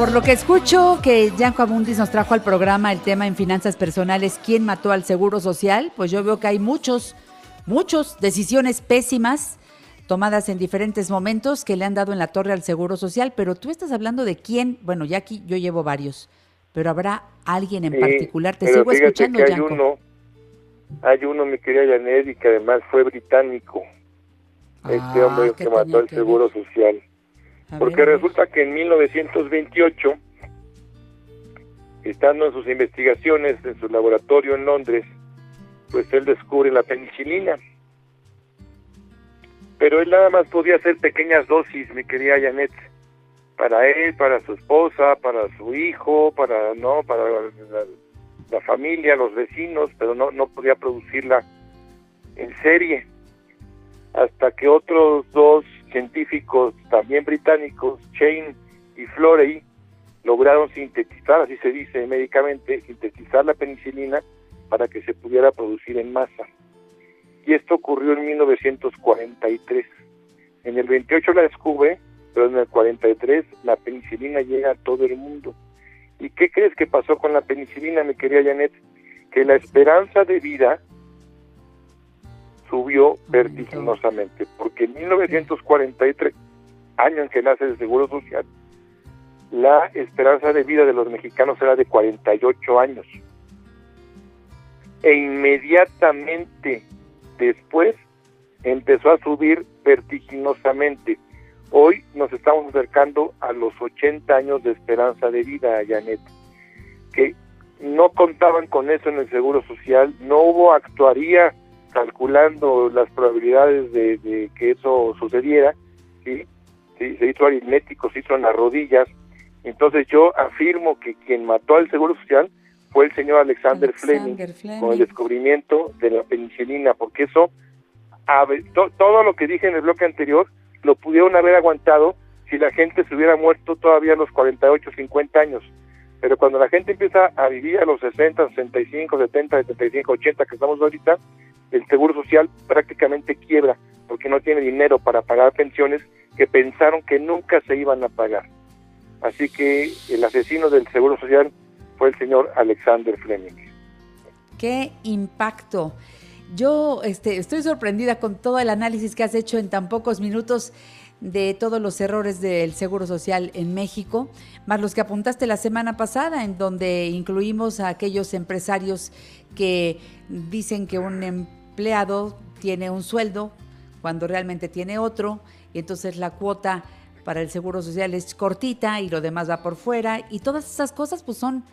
Por lo que escucho que Yanko Abundis nos trajo al programa el tema en finanzas personales, ¿quién mató al Seguro Social? Pues yo veo que hay muchos, muchos decisiones pésimas tomadas en diferentes momentos que le han dado en la torre al Seguro Social, pero tú estás hablando de quién, bueno, ya aquí yo llevo varios, pero habrá alguien en Sí, particular, te sigo escuchando, que hay Yanko. uno, hay uno, mi querida Janet, y que además fue británico, este Ah, hombre ¿qué que mató al Seguro Social. A Porque ver, resulta que en 1928, estando en sus investigaciones en su laboratorio en Londres, pues él descubre la penicilina. Pero él nada más podía hacer pequeñas dosis, mi querida Janet, para él, para su esposa, para su hijo, para no, para la, la familia, los vecinos, pero no no podía producirla en serie. Hasta que otros dos científicos también británicos, Chain y Florey, lograron sintetizar, así se dice médicamente, sintetizar la penicilina para que se pudiera producir en masa. Y esto ocurrió en 1943. En el 28 la descubre, pero en el 43 la penicilina llega a todo el mundo. ¿Y qué crees que pasó con la penicilina, mi querida Janet? Que la esperanza de vida subió vertiginosamente, porque en 1943, año en que nace el Seguro Social, la esperanza de vida de los mexicanos era de 48 años. E inmediatamente después empezó a subir vertiginosamente. Hoy nos estamos acercando a los 80 años de esperanza de vida, Janet, que no contaban con eso en el Seguro Social, no hubo actuaría calculando las probabilidades de, de que eso sucediera, ¿sí? Sí, se hizo aritmético, se hizo en las rodillas. Entonces yo afirmo que quien mató al Seguro Social fue el señor Alexander, Fleming, Alexander Fleming. con el descubrimiento de la penicilina, porque eso, to- todo lo que dije en el bloque anterior, lo pudieron haber aguantado si la gente se hubiera muerto todavía a los 48, 50 años. Pero cuando la gente empieza a vivir a los 60, 65, 70, 75, 80 que estamos ahorita, el Seguro Social prácticamente quiebra porque no tiene dinero para pagar pensiones que pensaron que nunca se iban a pagar. Así que el asesino del Seguro Social fue el señor Alexander Fleming. Qué impacto. Yo este, estoy sorprendida con todo el análisis que has hecho en tan pocos minutos de todos los errores del Seguro Social en México, más los que apuntaste la semana pasada, en donde incluimos a aquellos empresarios que dicen que un empleado tiene un sueldo cuando realmente tiene otro, y entonces la cuota para el Seguro Social es cortita y lo demás va por fuera, y todas esas cosas pues son,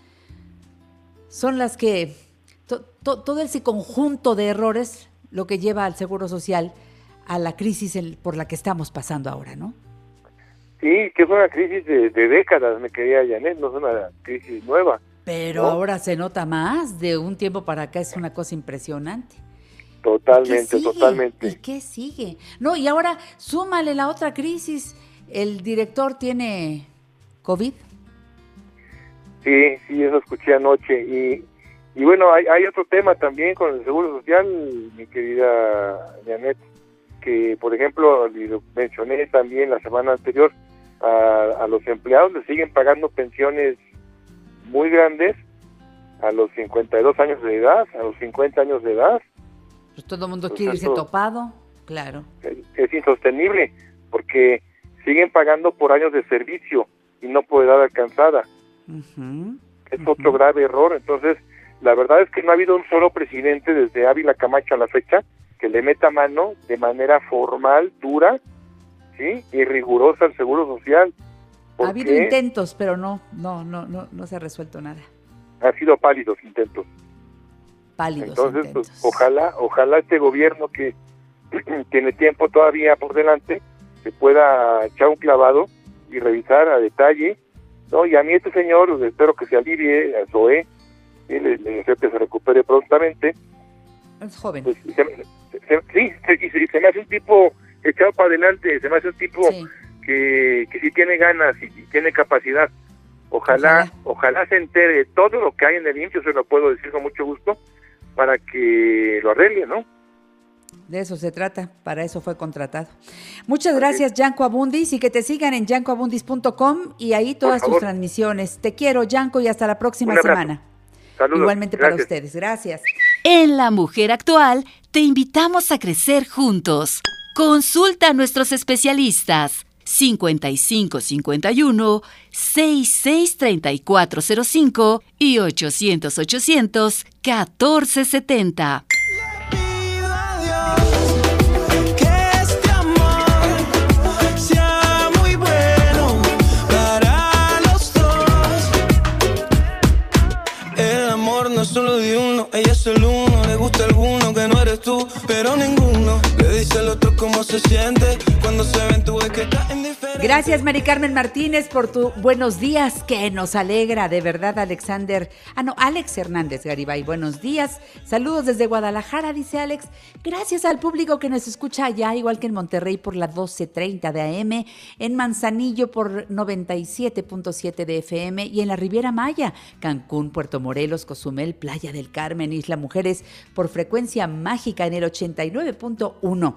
son las que, todo ese conjunto de errores lo que lleva al Seguro Social a la crisis por la que estamos pasando ahora, ¿no? Sí, que es una crisis de, décadas, me quería Janet, no es una crisis nueva. Pero ahora se nota más, de un tiempo para acá es una cosa impresionante. Totalmente, totalmente. ¿Y qué sigue? No, y ahora súmale la otra crisis. ¿El director tiene COVID? Sí, sí, eso escuché anoche. Y, y bueno, hay, hay otro tema también con el Seguro Social, mi querida Janet que, por ejemplo, lo mencioné también la semana anterior, a, los empleados les siguen pagando pensiones muy grandes a los 52 años de edad, a los 50 años de edad. Pues todo el mundo quiere irse topado, claro. Es, insostenible, porque siguen pagando por años de servicio y no por edad alcanzada. es otro grave error. Entonces, la verdad es que no ha habido un solo presidente desde Ávila Camacho a la fecha que le meta mano de manera formal, dura, ¿sí? y rigurosa al Seguro Social. Ha habido intentos, pero no, no, no, no, no se ha resuelto nada. Ha sido pálidos intentos. Pálidos Entonces, pues, ojalá, ojalá este gobierno que tiene tiempo todavía por delante, se pueda echar un clavado y revisar a detalle, ¿no? Y a mí este señor, espero que se alivie, a Zoé, y le deseo que se recupere prontamente, es joven. Pues, sí, se, se, me hace un tipo echado para adelante, se me hace un tipo que, que sí tiene ganas y, tiene capacidad. Ojalá, ojalá, se entere de todo lo que hay en el IMSS, se lo puedo decir con mucho gusto, para que lo arregle, ¿no? De eso se trata, para eso fue contratado. Muchas gracias, Yanko Abundis, y que te sigan en yancoabundis.com y ahí todas tus transmisiones. Te quiero, Yanko, y hasta la próxima semana. Igualmente para ustedes. Gracias. En La Mujer Actual te invitamos a crecer juntos. Consulta a nuestros especialistas 5551 663405 y 800 800 1470. solo de uno, ella es el uno, le gusta alguno que no eres tú, pero ninguno le dice otro cómo se siente cuando se ven. Gracias, Mari Carmen Martínez, por tu buenos días, que nos alegra, de verdad, Alexander. Ah, no, Alex Hernández Garibay, buenos días. Saludos desde Guadalajara, dice Alex. Gracias al público que nos escucha allá, igual que en Monterrey por la 12:30 de AM, en Manzanillo por 97.7 de FM y en la Riviera Maya, Cancún, Puerto Morelos, Cozumel, Playa del Carmen, Isla Mujeres, por frecuencia mágica en el 89.1.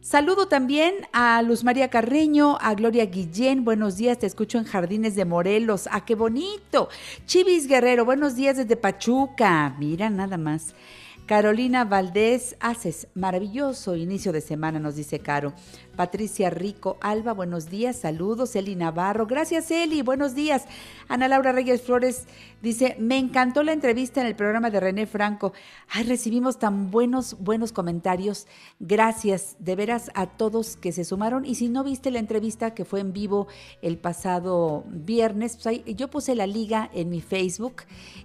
Saludo también a Luz María Carreño, a Gloria Guillén, buenos días, te escucho en Jardines de Morelos, ¡ah, qué bonito! Chivis Guerrero, buenos días desde Pachuca, mira nada más. Carolina Valdés, haces maravilloso inicio de semana, nos dice Caro. Patricia Rico Alba, buenos días, saludos. Eli Navarro, gracias Eli, buenos días. Ana Laura Reyes Flores dice, me encantó la entrevista en el programa de René Franco. Ay, recibimos tan buenos, buenos comentarios. Gracias de veras a todos que se sumaron. Y si no viste la entrevista que fue en vivo el pasado viernes, pues yo puse la liga en mi Facebook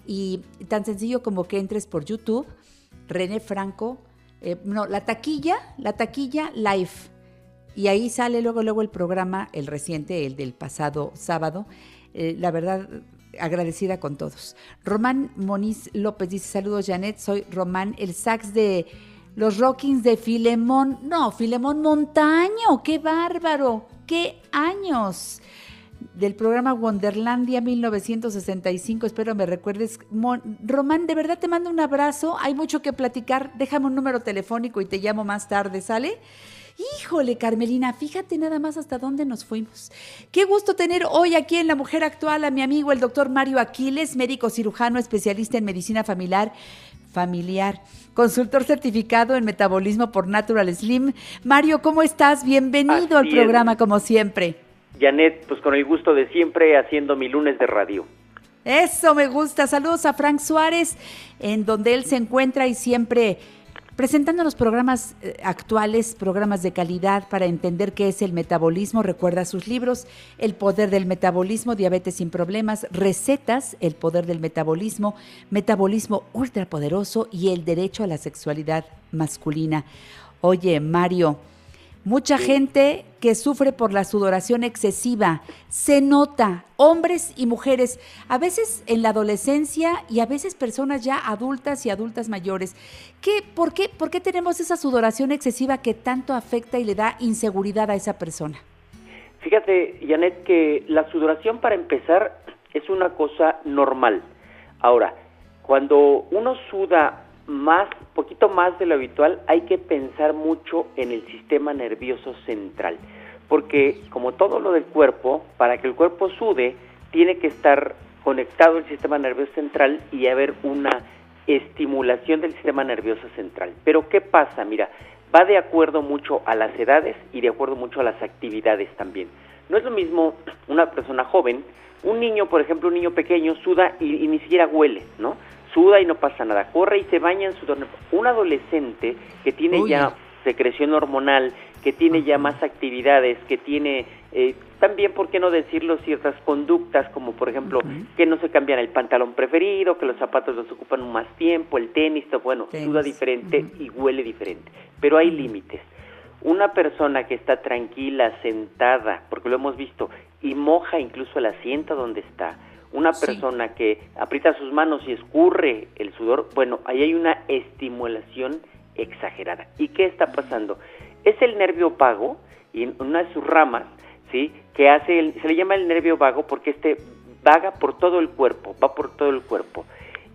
y tan sencillo como que entres por YouTube René Franco, eh, no, la taquilla, la taquilla live. Y ahí sale luego, luego el programa, el reciente, el del pasado sábado. Eh, la verdad, agradecida con todos. Román Moniz López dice, saludos Janet, soy Román, el sax de los Rockings de Filemón. No, Filemón Montaño, qué bárbaro, qué años. Del programa Wonderlandia 1965. Espero me recuerdes. Mon- Román, de verdad te mando un abrazo. Hay mucho que platicar. Déjame un número telefónico y te llamo más tarde, ¿sale? Híjole, Carmelina, fíjate nada más hasta dónde nos fuimos. Qué gusto tener hoy aquí en La Mujer Actual a mi amigo el doctor Mario Aquiles, médico cirujano especialista en medicina familiar, familiar, consultor certificado en metabolismo por Natural Slim. Mario, ¿cómo estás? Bienvenido al es. programa como siempre. Janet, pues con el gusto de siempre haciendo mi lunes de radio. Eso me gusta. Saludos a Frank Suárez, en donde él se encuentra y siempre presentando los programas eh, actuales, programas de calidad para entender qué es el metabolismo. Recuerda sus libros, El poder del metabolismo, Diabetes sin problemas, Recetas, El poder del metabolismo, Metabolismo ultrapoderoso y El derecho a la sexualidad masculina. Oye, Mario, Mucha gente que sufre por la sudoración excesiva se nota, hombres y mujeres, a veces en la adolescencia y a veces personas ya adultas y adultas mayores. ¿Qué, por, qué, ¿Por qué tenemos esa sudoración excesiva que tanto afecta y le da inseguridad a esa persona? Fíjate, Janet, que la sudoración para empezar es una cosa normal. Ahora, cuando uno suda más, poquito más de lo habitual, hay que pensar mucho en el sistema nervioso central, porque como todo lo del cuerpo, para que el cuerpo sude, tiene que estar conectado el sistema nervioso central y haber una estimulación del sistema nervioso central. Pero ¿qué pasa? Mira, va de acuerdo mucho a las edades y de acuerdo mucho a las actividades también. No es lo mismo una persona joven, un niño, por ejemplo, un niño pequeño suda y, y ni siquiera huele, ¿no? Suda y no pasa nada, corre y se baña en sudor. Un adolescente que tiene Uy. ya secreción hormonal, que tiene ya más actividades, que tiene eh, también, ¿por qué no decirlo?, ciertas conductas, como por ejemplo, que no se cambian el pantalón preferido, que los zapatos los ocupan más tiempo, el tenis, todo, bueno, Tenis. suda diferente y huele diferente. Pero hay límites. Una persona que está tranquila, sentada, porque lo hemos visto, y moja incluso el asiento donde está, una Sí. persona que aprieta sus manos y escurre el sudor, bueno, ahí hay una estimulación exagerada. ¿Y qué está pasando? Es el nervio vago, y en una de sus ramas, ¿sí? Que hace, el- se le llama el nervio vago porque este vaga por todo el cuerpo, va por todo el cuerpo.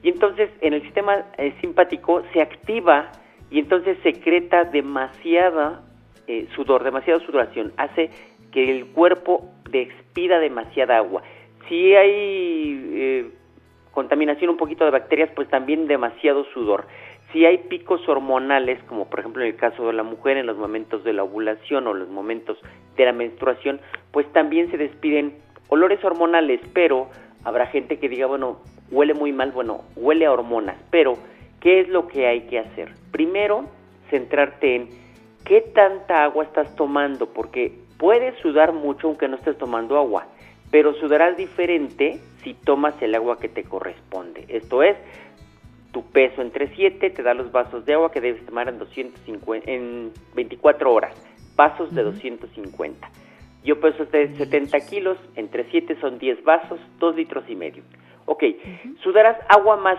Y entonces en el sistema eh, simpático se activa y entonces secreta demasiada eh, sudor, demasiada sudoración, hace que el cuerpo despida demasiada agua. Si hay eh, contaminación un poquito de bacterias, pues también demasiado sudor. Si hay picos hormonales, como por ejemplo en el caso de la mujer en los momentos de la ovulación o los momentos de la menstruación, pues también se despiden olores hormonales, pero habrá gente que diga, bueno, huele muy mal, bueno, huele a hormonas, pero ¿qué es lo que hay que hacer? Primero, centrarte en qué tanta agua estás tomando, porque puedes sudar mucho aunque no estés tomando agua, pero sudarás diferente si tomas el agua que te corresponde. Esto es, tu peso entre 7 te da los vasos de agua que debes tomar en, 250, en 24 horas, vasos de 250. Yo peso de 70 kilos, entre 7 son 10 vasos, 2 litros y medio. Ok, sudarás agua más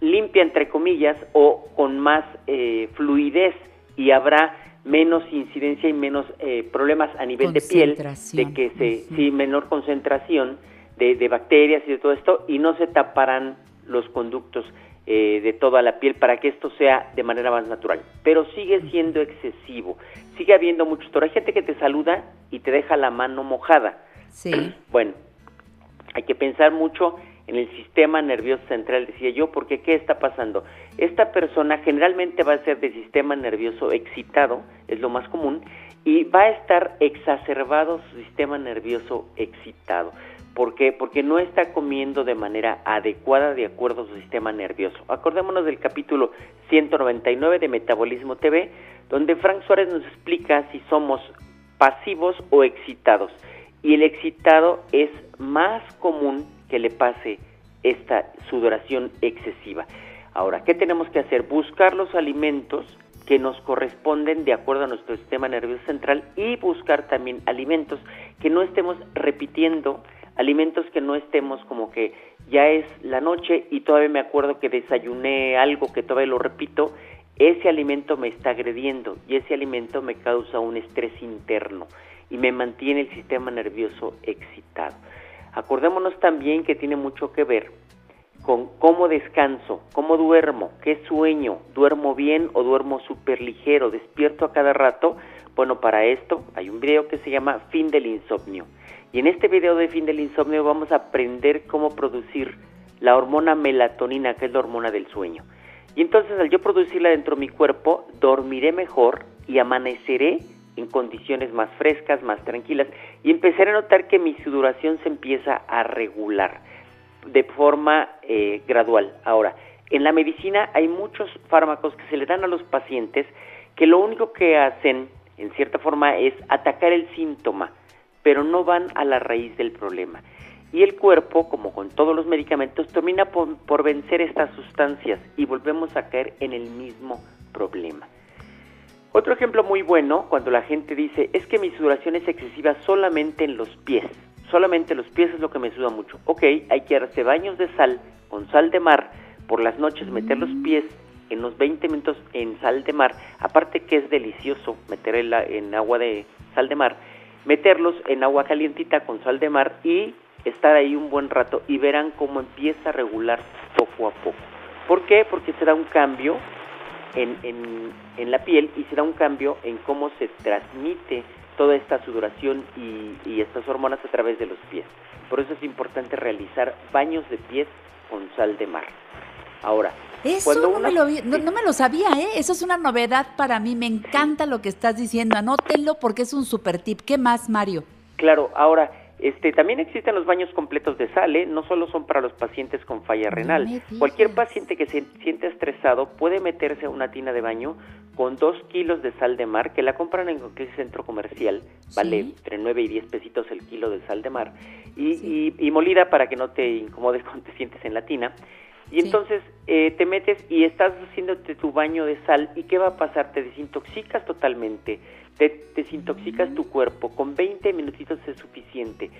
limpia, entre comillas, o con más eh, fluidez y habrá menos incidencia y menos eh, problemas a nivel de piel, de que se, sí, menor concentración de, de bacterias y de todo esto, y no se taparán los conductos eh, de toda la piel para que esto sea de manera más natural. Pero sigue siendo excesivo, sigue habiendo mucho sudor. Hay gente que te saluda y te deja la mano mojada. Sí. Bueno, hay que pensar mucho en el sistema nervioso central, decía yo, porque ¿qué está pasando? Esta persona generalmente va a ser de sistema nervioso excitado, es lo más común, y va a estar exacerbado su sistema nervioso excitado. ¿Por qué? Porque no está comiendo de manera adecuada de acuerdo a su sistema nervioso. Acordémonos del capítulo 199 de Metabolismo TV, donde Frank Suárez nos explica si somos pasivos o excitados. Y el excitado es más común que le pase esta sudoración excesiva. Ahora, ¿qué tenemos que hacer? Buscar los alimentos que nos corresponden de acuerdo a nuestro sistema nervioso central y buscar también alimentos que no estemos repitiendo, alimentos que no estemos como que ya es la noche y todavía me acuerdo que desayuné algo que todavía lo repito, ese alimento me está agrediendo y ese alimento me causa un estrés interno. y me mantiene el sistema nervioso excitado. Acordémonos también que tiene mucho que ver con cómo descanso, cómo duermo, qué sueño, duermo bien o duermo súper ligero, despierto a cada rato. Bueno, para esto hay un video que se llama Fin del Insomnio. Y en este video de Fin del Insomnio vamos a aprender cómo producir la hormona melatonina, que es la hormona del sueño. Y entonces al yo producirla dentro de mi cuerpo, dormiré mejor y amaneceré en condiciones más frescas, más tranquilas, y empezaré a notar que mi sudoración se empieza a regular de forma eh, gradual. Ahora, en la medicina hay muchos fármacos que se le dan a los pacientes que lo único que hacen, en cierta forma, es atacar el síntoma, pero no van a la raíz del problema. Y el cuerpo, como con todos los medicamentos, termina por vencer estas sustancias y volvemos a caer en el mismo problema. Otro ejemplo muy bueno, cuando la gente dice, es que mi sudoración es excesiva solamente en los pies, solamente los pies es lo que me suda mucho. Ok, hay que darse baños de sal con sal de mar, por las noches meter los pies en los 20 minutos en sal de mar, aparte que es delicioso meter en, en agua de sal de mar, meterlos en agua calientita con sal de mar y estar ahí un buen rato y verán cómo empieza a regular poco a poco. ¿Por qué? Porque se da un cambio en, en, en la piel y se da un cambio en cómo se transmite toda esta sudoración y, y, estas hormonas a través de los pies. Por eso es importante realizar baños de pies con sal de mar. Ahora, eso no, me lo, no, no, me lo sabía, ¿eh? Eso es una novedad para mí. Me encanta lo que estás diciendo. Anótenlo porque es un super tip. ¿Qué más, Mario? Claro, ahora, este, también existen los baños completos de sal, ¿eh? no solo son para los pacientes con falla renal. Cualquier paciente que se siente estresado puede meterse a una tina de baño con dos kilos de sal de mar, que la compran en cualquier centro comercial, vale entre 9 y 10 pesitos el kilo de sal de mar, y, y, molida para que no te incomodes cuando te sientes en la tina. Y entonces eh, te metes y estás haciéndote tu baño de sal y ¿qué va a pasar? Te desintoxicas totalmente, te desintoxicas tu cuerpo, con 20 minutitos es suficiente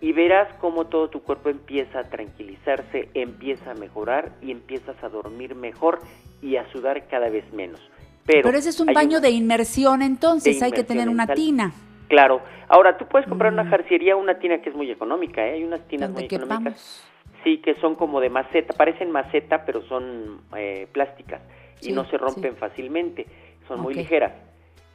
y verás cómo todo tu cuerpo empieza a tranquilizarse, empieza a mejorar y empiezas a dormir mejor y a sudar cada vez menos. Pero, ese es un baño de inmersión entonces, hay que tener una tina. Claro. Ahora, tú puedes comprar una mm. jarciería, una tina que es muy económica, ¿eh? Hay unas tinas muy económicas. Sí, que son como de maceta, parecen maceta, pero son eh, plásticas y no se rompen fácilmente, son muy ligeras.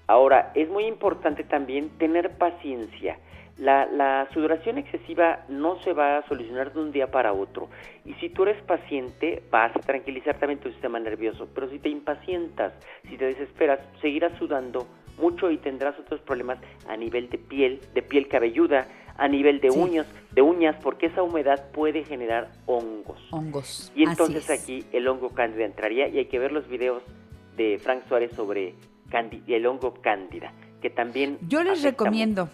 Ahora, es muy importante también tener paciencia. La, la, sudoración excesiva no se va a solucionar de un día para otro. Y si tú eres paciente, vas a tranquilizar también tu sistema nervioso. Pero si te impacientas, si te desesperas, seguirás sudando mucho y tendrás otros problemas a nivel de piel, de piel cabelluda, a nivel de uñas, de uñas, porque esa humedad puede generar hongos. Hongos. Y entonces aquí el hongo cándida entraría y hay que ver los videos de Frank Suárez sobre el hongo cándida, que también... Yo les recomiendo.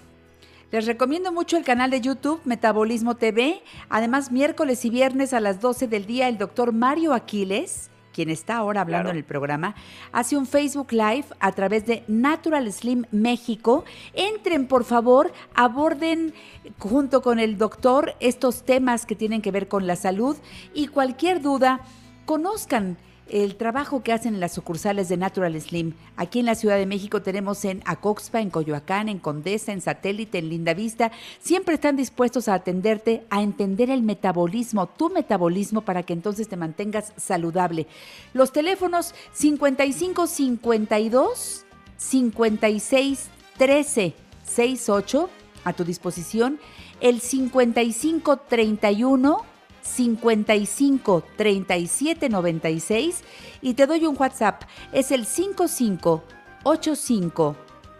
Les recomiendo mucho el canal de YouTube Metabolismo TV. Además, miércoles y viernes a las 12 del día, el doctor Mario Aquiles, quien está ahora hablando en el programa, hace un Facebook Live a través de Natural Slim México. Entren, por favor, aborden junto con el doctor estos temas que tienen que ver con la salud y cualquier duda, conozcan el trabajo que hacen en las sucursales de Natural Slim. Aquí en la Ciudad de México tenemos en Acoxpa, en Coyoacán, en Condesa, en Satélite, en Lindavista. Siempre están dispuestos a atenderte, a entender el metabolismo, tu metabolismo, para que entonces te mantengas saludable. Los teléfonos 55 52 56 13 68 a tu disposición. El 55 31 55 37 96 y te doy un WhatsApp. Es el 55 85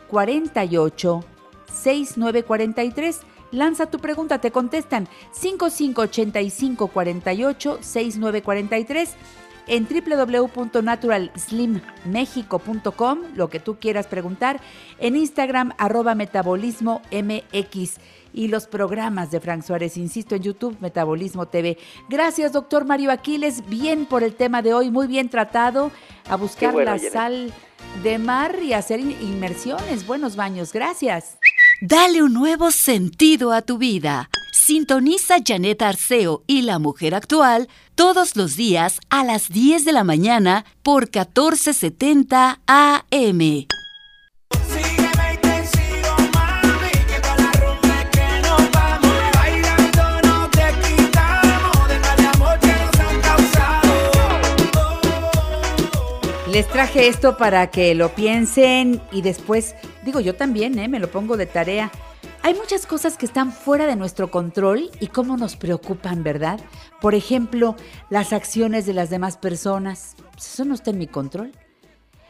48 6943. Lanza tu pregunta, te contestan 55 85 48 6943 en www.naturalslimmexico.com, lo que tú quieras preguntar, en Instagram arroba metabolismo mx y los programas de Frank Suárez, insisto, en YouTube, Metabolismo TV. Gracias, doctor Mario Aquiles, bien por el tema de hoy, muy bien tratado, a buscar la sal de mar y hacer inmersiones, buenos baños, gracias. Dale un nuevo sentido a tu vida. Sintoniza Janet Arceo y La Mujer Actual todos los días a las 10 de la mañana por 1470 AM. Les traje esto para que lo piensen y después, digo yo también, ¿eh? me lo pongo de tarea hay muchas cosas que están fuera de nuestro control y cómo nos preocupan, ¿verdad? Por ejemplo, las acciones de las demás personas. Pues eso no está en mi control.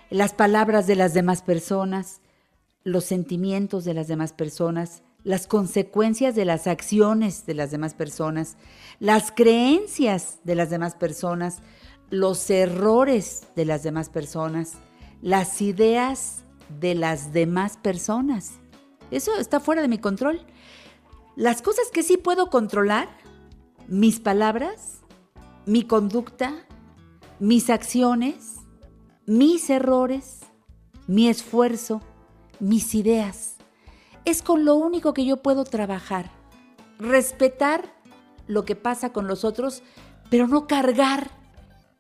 Las palabras de las demás personas, los sentimientos de las demás personas, las consecuencias de las acciones de las demás personas, las creencias de las demás personas, los errores de las demás personas, las ideas de las demás personas. Eso está fuera de mi control. Las cosas que sí puedo controlar, mis palabras, mi conducta, mis acciones, mis errores, mi esfuerzo, mis ideas. Es con lo único que yo puedo trabajar. Respetar lo que pasa con los otros, pero no cargar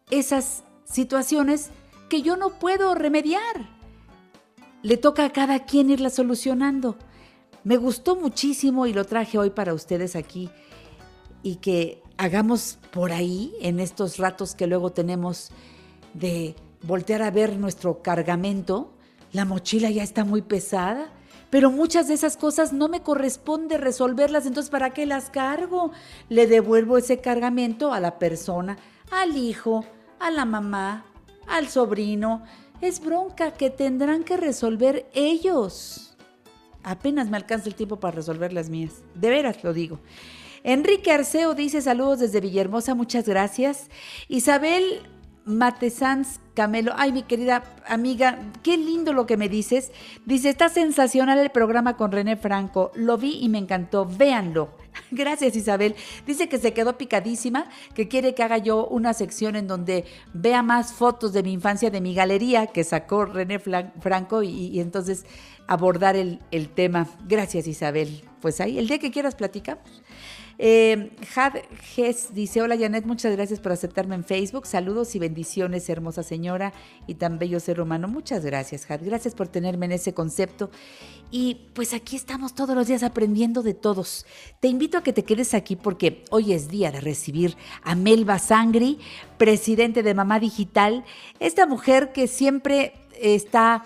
esas situaciones que yo no puedo remediar. Le toca a cada quien irla solucionando. Me gustó muchísimo y lo traje hoy para ustedes aquí y que hagamos por ahí en estos ratos que luego tenemos de voltear a ver nuestro cargamento. La mochila ya está muy pesada, pero muchas de esas cosas no me corresponde resolverlas, entonces ¿para qué las cargo? Le devuelvo ese cargamento a la persona, al hijo, a la mamá, al sobrino. Es bronca que tendrán que resolver ellos. Apenas me alcanza el tiempo para resolver las mías. De veras lo digo. Enrique Arceo dice saludos desde Villahermosa, muchas gracias. Isabel Matesanz Camelo, ay mi querida amiga, qué lindo lo que me dices. Dice, está sensacional el programa con René Franco, lo vi y me encantó, véanlo. Gracias Isabel. Dice que se quedó picadísima, que quiere que haga yo una sección en donde vea más fotos de mi infancia, de mi galería que sacó René Franco y, entonces abordar el, el, tema. Gracias Isabel. Pues ahí, el día que quieras platicamos. Eh, Had Ges dice, hola Janet, muchas gracias por aceptarme en Facebook. Saludos y bendiciones, hermosa señora y tan bello ser humano. Muchas gracias, Had. Gracias por tenerme en ese concepto. Y pues aquí estamos todos los días aprendiendo de todos. Te invito a que te quedes aquí porque hoy es día de recibir a Melba Sangri, presidente de Mamá Digital, esta mujer que siempre está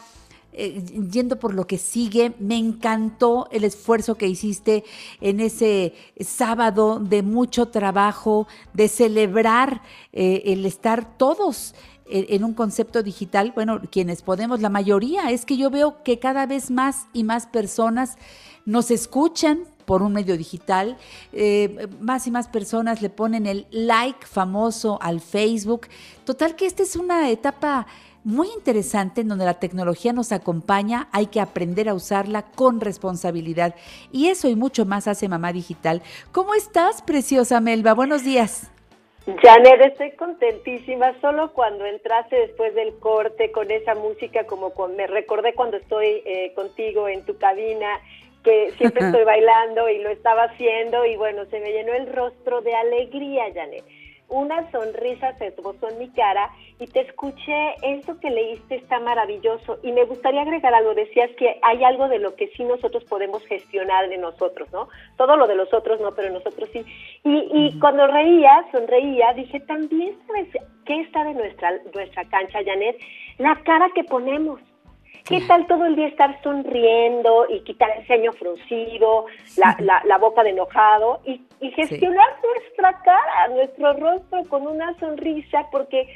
eh, yendo por lo que sigue. Me encantó el esfuerzo que hiciste en ese sábado de mucho trabajo, de celebrar eh, el estar todos en un concepto digital, bueno, quienes podemos, la mayoría, es que yo veo que cada vez más y más personas nos escuchan por un medio digital, eh, más y más personas le ponen el like famoso al Facebook. Total que esta es una etapa muy interesante en donde la tecnología nos acompaña, hay que aprender a usarla con responsabilidad. Y eso y mucho más hace Mamá Digital. ¿Cómo estás, preciosa Melba? Buenos días. Janet, estoy contentísima. Solo cuando entraste después del corte con esa música, como me recordé cuando estoy eh, contigo en tu cabina, que siempre estoy bailando y lo estaba haciendo, y bueno, se me llenó el rostro de alegría, Janet una sonrisa se esbozó en mi cara y te escuché, eso que leíste está maravilloso y me gustaría agregar algo, decías que hay algo de lo que sí nosotros podemos gestionar de nosotros, ¿no? Todo lo de los otros no, pero nosotros sí. Y, y cuando reía, sonreía, dije, también sabes qué está de nuestra, nuestra cancha, Janet, la cara que ponemos. ¿Qué tal todo el día estar sonriendo y quitar el ceño fruncido, la, la, la boca de enojado y, y gestionar nuestra cara, nuestro rostro con una sonrisa porque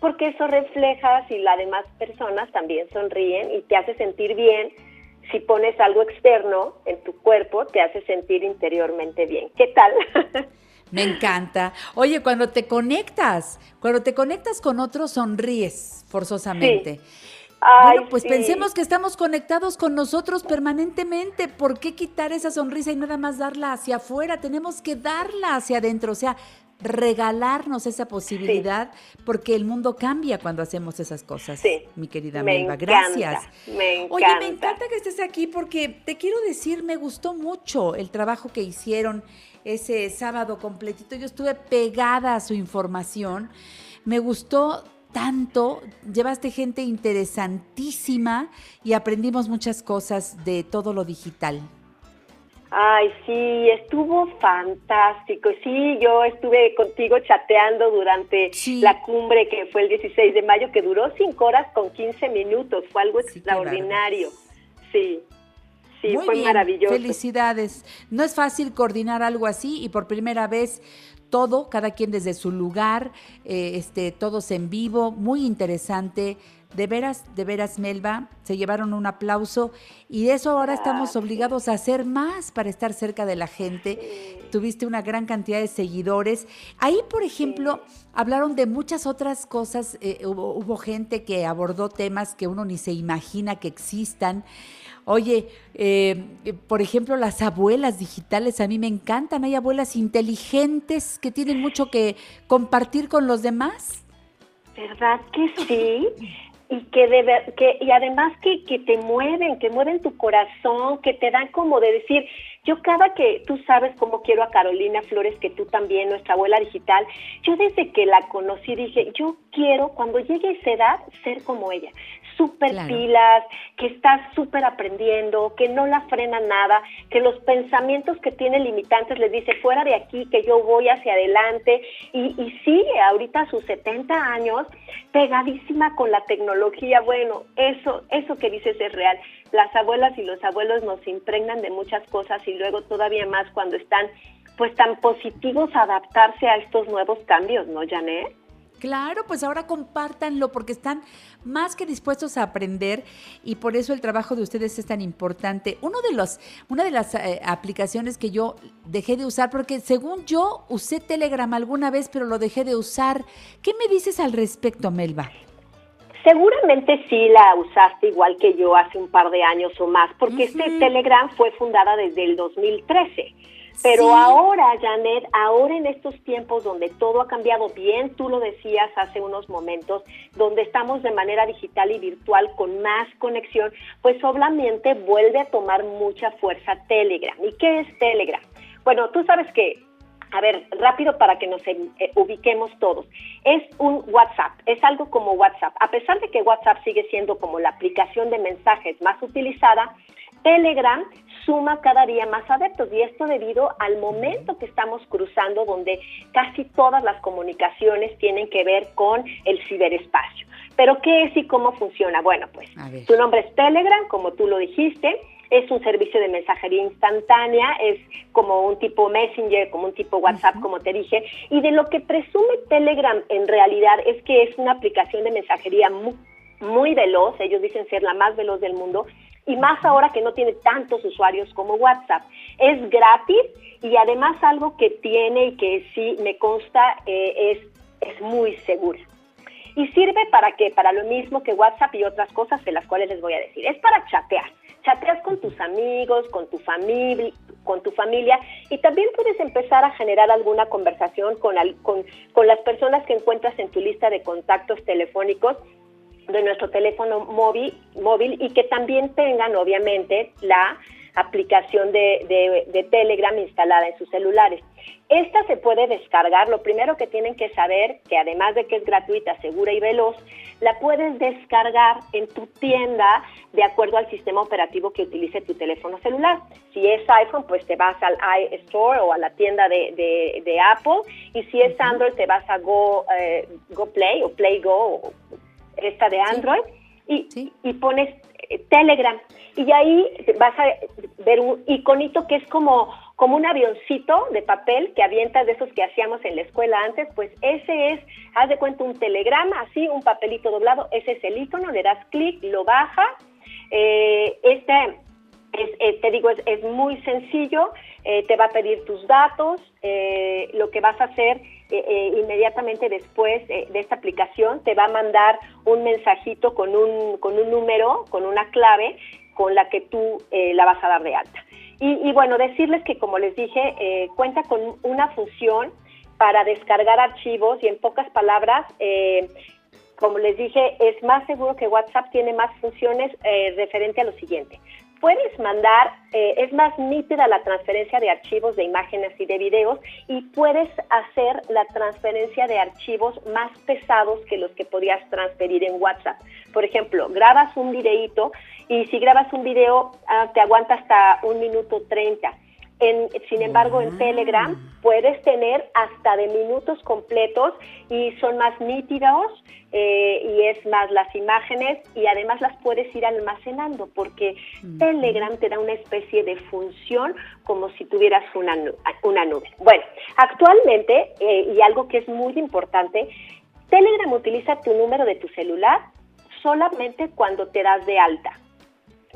porque eso refleja si las demás personas también sonríen y te hace sentir bien. Si pones algo externo en tu cuerpo, te hace sentir interiormente bien. ¿Qué tal? Me encanta. Oye, cuando te conectas, cuando te conectas con otros, sonríes forzosamente. Bueno, pues pensemos que estamos conectados con nosotros permanentemente. ¿Por qué quitar esa sonrisa y nada más darla hacia afuera? Tenemos que darla hacia adentro. O sea, regalarnos esa posibilidad porque el mundo cambia cuando hacemos esas cosas, mi querida Melba. Gracias. Me Oye, me encanta que estés aquí porque te quiero decir, me gustó mucho el trabajo que hicieron ese sábado completito. Yo estuve pegada a su información. Me gustó tanto, llevaste gente interesantísima y aprendimos muchas cosas de todo lo digital. Ay, sí, estuvo fantástico. Sí, yo estuve contigo chateando durante la cumbre que fue el 16 de mayo, que duró 5 horas con 15 minutos. Fue algo extraordinario. Sí, sí, Muy fue bien, maravilloso. Felicidades. No es fácil coordinar algo así y por primera vez todo, cada quien desde su lugar, eh, este, todos en vivo, muy interesante. De veras, de veras, Melba, se llevaron un aplauso y de eso ahora estamos obligados a hacer más para estar cerca de la gente. Tuviste una gran cantidad de seguidores. Ahí, por ejemplo, hablaron de muchas otras cosas. eh, hubo, hubo gente que abordó temas que uno ni se imagina que existan. Oye, eh, eh, por ejemplo, las abuelas digitales a mí me encantan. Hay abuelas inteligentes que tienen mucho que compartir con los demás. ¿Verdad que sí? Y que, de que y además que, que te mueven, que mueven tu corazón, que te dan como de decir, yo cada que tú sabes cómo quiero a Carolina Flores, que tú también, nuestra abuela digital, yo desde que la conocí dije, yo quiero cuando llegue a esa edad ser como ella, súper Claro. pilas, que está súper aprendiendo, que no la frena nada, que los pensamientos que tiene limitantes les dice fuera de aquí, que yo voy hacia adelante y, y sigue ahorita a sus 70 años pegadísima con la tecnología. Bueno, eso, eso que dices es real. Las abuelas y los abuelos nos impregnan de muchas cosas y luego todavía más cuando están pues tan positivos a adaptarse a estos nuevos cambios, ¿no, Janet? Claro, pues ahora compártanlo porque están más que dispuestos a aprender y por eso el trabajo de ustedes es tan importante. Uno de los, una de las eh, aplicaciones que yo dejé de usar, porque según yo usé Telegram alguna vez, pero lo dejé de usar. ¿Qué me dices al respecto, Melba? Seguramente sí la usaste igual que yo hace un par de años o más, porque este Telegram fue fundada desde el 2013. Pero Sí. ahora, Janet, ahora en estos tiempos donde todo ha cambiado bien, tú lo decías hace unos momentos, donde estamos de manera digital y virtual con más conexión, pues obviamente vuelve a tomar mucha fuerza Telegram. ¿Y qué es Telegram? Bueno, tú sabes que a ver, rápido para que nos em- eh, ubiquemos todos. Es un WhatsApp, es algo como WhatsApp. A pesar de que WhatsApp sigue siendo como la aplicación de mensajes más utilizada, Telegram suma cada día más adeptos y esto debido al momento que estamos cruzando donde casi todas las comunicaciones tienen que ver con el ciberespacio. Pero ¿qué es y cómo funciona? Bueno, pues tu nombre es Telegram, como tú lo dijiste, es un servicio de mensajería instantánea, es como un tipo Messenger, como un tipo WhatsApp, como te dije, y de lo que presume Telegram en realidad es que es una aplicación de mensajería mu- muy veloz, ellos dicen ser la más veloz del mundo, y más ahora que no tiene tantos usuarios como WhatsApp. Es gratis y además algo que tiene y que sí me consta eh, es, es muy segura. Y sirve para qué? Para lo mismo que WhatsApp y otras cosas de las cuales les voy a decir. Es para chatear. Chateas con tus amigos, con tu familia, con tu familia y también puedes empezar a generar alguna conversación con, con, con las personas que encuentras en tu lista de contactos telefónicos de nuestro teléfono móvil, móvil y que también tengan obviamente la aplicación de, de- de Telegram instalada en sus celulares. Esta se puede descargar, lo primero que tienen que saber, que además de que es gratuita, segura y veloz, la puedes descargar en tu tienda de acuerdo al sistema operativo que utilice tu teléfono celular. Si es iPhone, pues te vas al iStore o a la tienda de, de- de Apple, y si es Android, te vas a Go, eh, Go Play o Play Go, o esta de Android, y, y pones eh, Telegram. Y ahí vas a ver un iconito que es como, como un avioncito de papel que avientas de esos que hacíamos en la escuela antes, pues ese es, haz de cuenta un telegrama, así, un papelito doblado, ese es el icono, le das clic, lo bajas, eh, este es, eh, te digo, es, es muy sencillo, eh, te va a pedir tus datos, lo que vas a hacer eh, eh, inmediatamente después eh, de esta aplicación, te va a mandar un mensajito con un, con un número, con una clave con la que tú eh, la vas a dar de alta. Y, y bueno, decirles que como les dije, cuenta con una función para descargar archivos y en pocas palabras, como les dije, es más seguro que WhatsApp tiene más funciones referente a lo siguiente. Puedes mandar, eh, es más nítida la transferencia de archivos de imágenes y de videos y puedes hacer la transferencia de archivos más pesados que los que podías transferir en WhatsApp. Por ejemplo, grabas un videíto y si grabas un video ah, te aguanta hasta un minuto 30 En, sin embargo, en Telegram puedes tener hasta de minutos completos y son más nítidos eh, y es más las imágenes y además las puedes ir almacenando porque Telegram te da una especie de función como si tuvieras una, una nube. Bueno, actualmente, eh, y algo que es muy importante, Telegram utiliza tu número de tu celular solamente cuando te das de alta.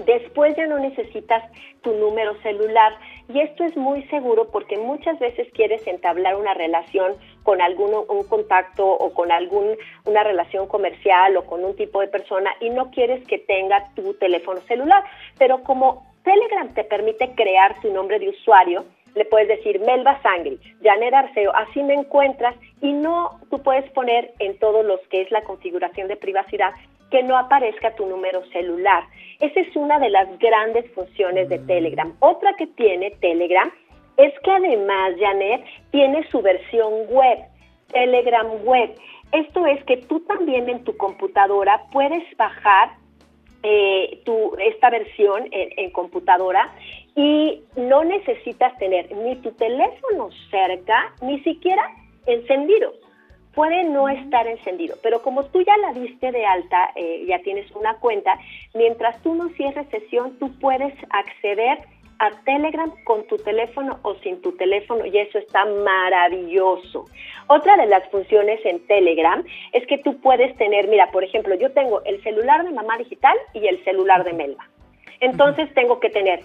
Después ya no necesitas tu número celular y esto es muy seguro porque muchas veces quieres entablar una relación con algún un contacto o con algún una relación comercial o con un tipo de persona y no quieres que tenga tu teléfono celular, pero como Telegram te permite crear tu nombre de usuario, le puedes decir Melba Sangri, Janet Arceo, así me encuentras y no tú puedes poner en todos los que es la configuración de privacidad que no aparezca tu número celular. Esa es una de las grandes funciones de Telegram. Otra que tiene Telegram es que además, Janet, tiene su versión web, Telegram Web. Esto es que tú también en tu computadora puedes bajar eh, tu, esta versión en, en computadora y no necesitas tener ni tu teléfono cerca, ni siquiera encendido. Puede no estar encendido, pero como tú ya la diste de alta, eh, ya tienes una cuenta, mientras tú no cierres sesión, tú puedes acceder a Telegram con tu teléfono o sin tu teléfono y eso está maravilloso. Otra de las funciones en Telegram es que tú puedes tener, mira, por ejemplo, yo tengo el celular de mamá digital y el celular de Melba. Entonces tengo que tener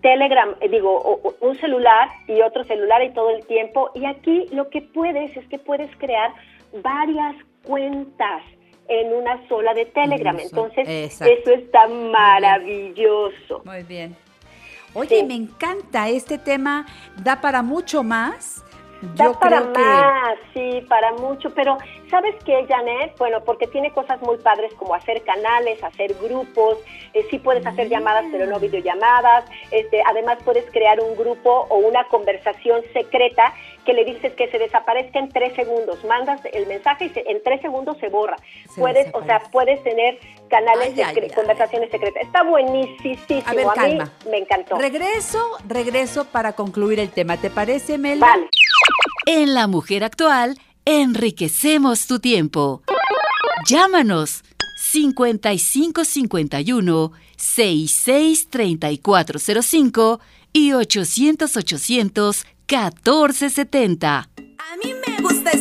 Telegram, eh, digo, un celular y otro celular y todo el tiempo. Y aquí lo que puedes es que puedes crear varias cuentas en una sola de Telegram. Entonces, exacto. eso está maravilloso. Muy bien. Oye, me encanta este tema, da para mucho más. Da Yo para creo que más, sí, para mucho, pero ¿sabes qué, Janet? Bueno, porque tiene cosas muy padres como hacer canales, hacer grupos, eh, sí puedes hacer llamadas, pero no videollamadas, este, además puedes crear un grupo o una conversación secreta que le dices que se desaparezca en tres segundos, mandas el mensaje y se- en tres segundos se borra. Se puedes, o sea, puedes tener canales Ay, conversaciones secretas. Está buenísimo, A ver, a mí me encantó. regreso, regreso para concluir el tema. ¿Te parece, Melba? Vale. En La Mujer Actual, enriquecemos tu tiempo. Llámanos 5551 663405 y 800 800 1470. A mí me gusta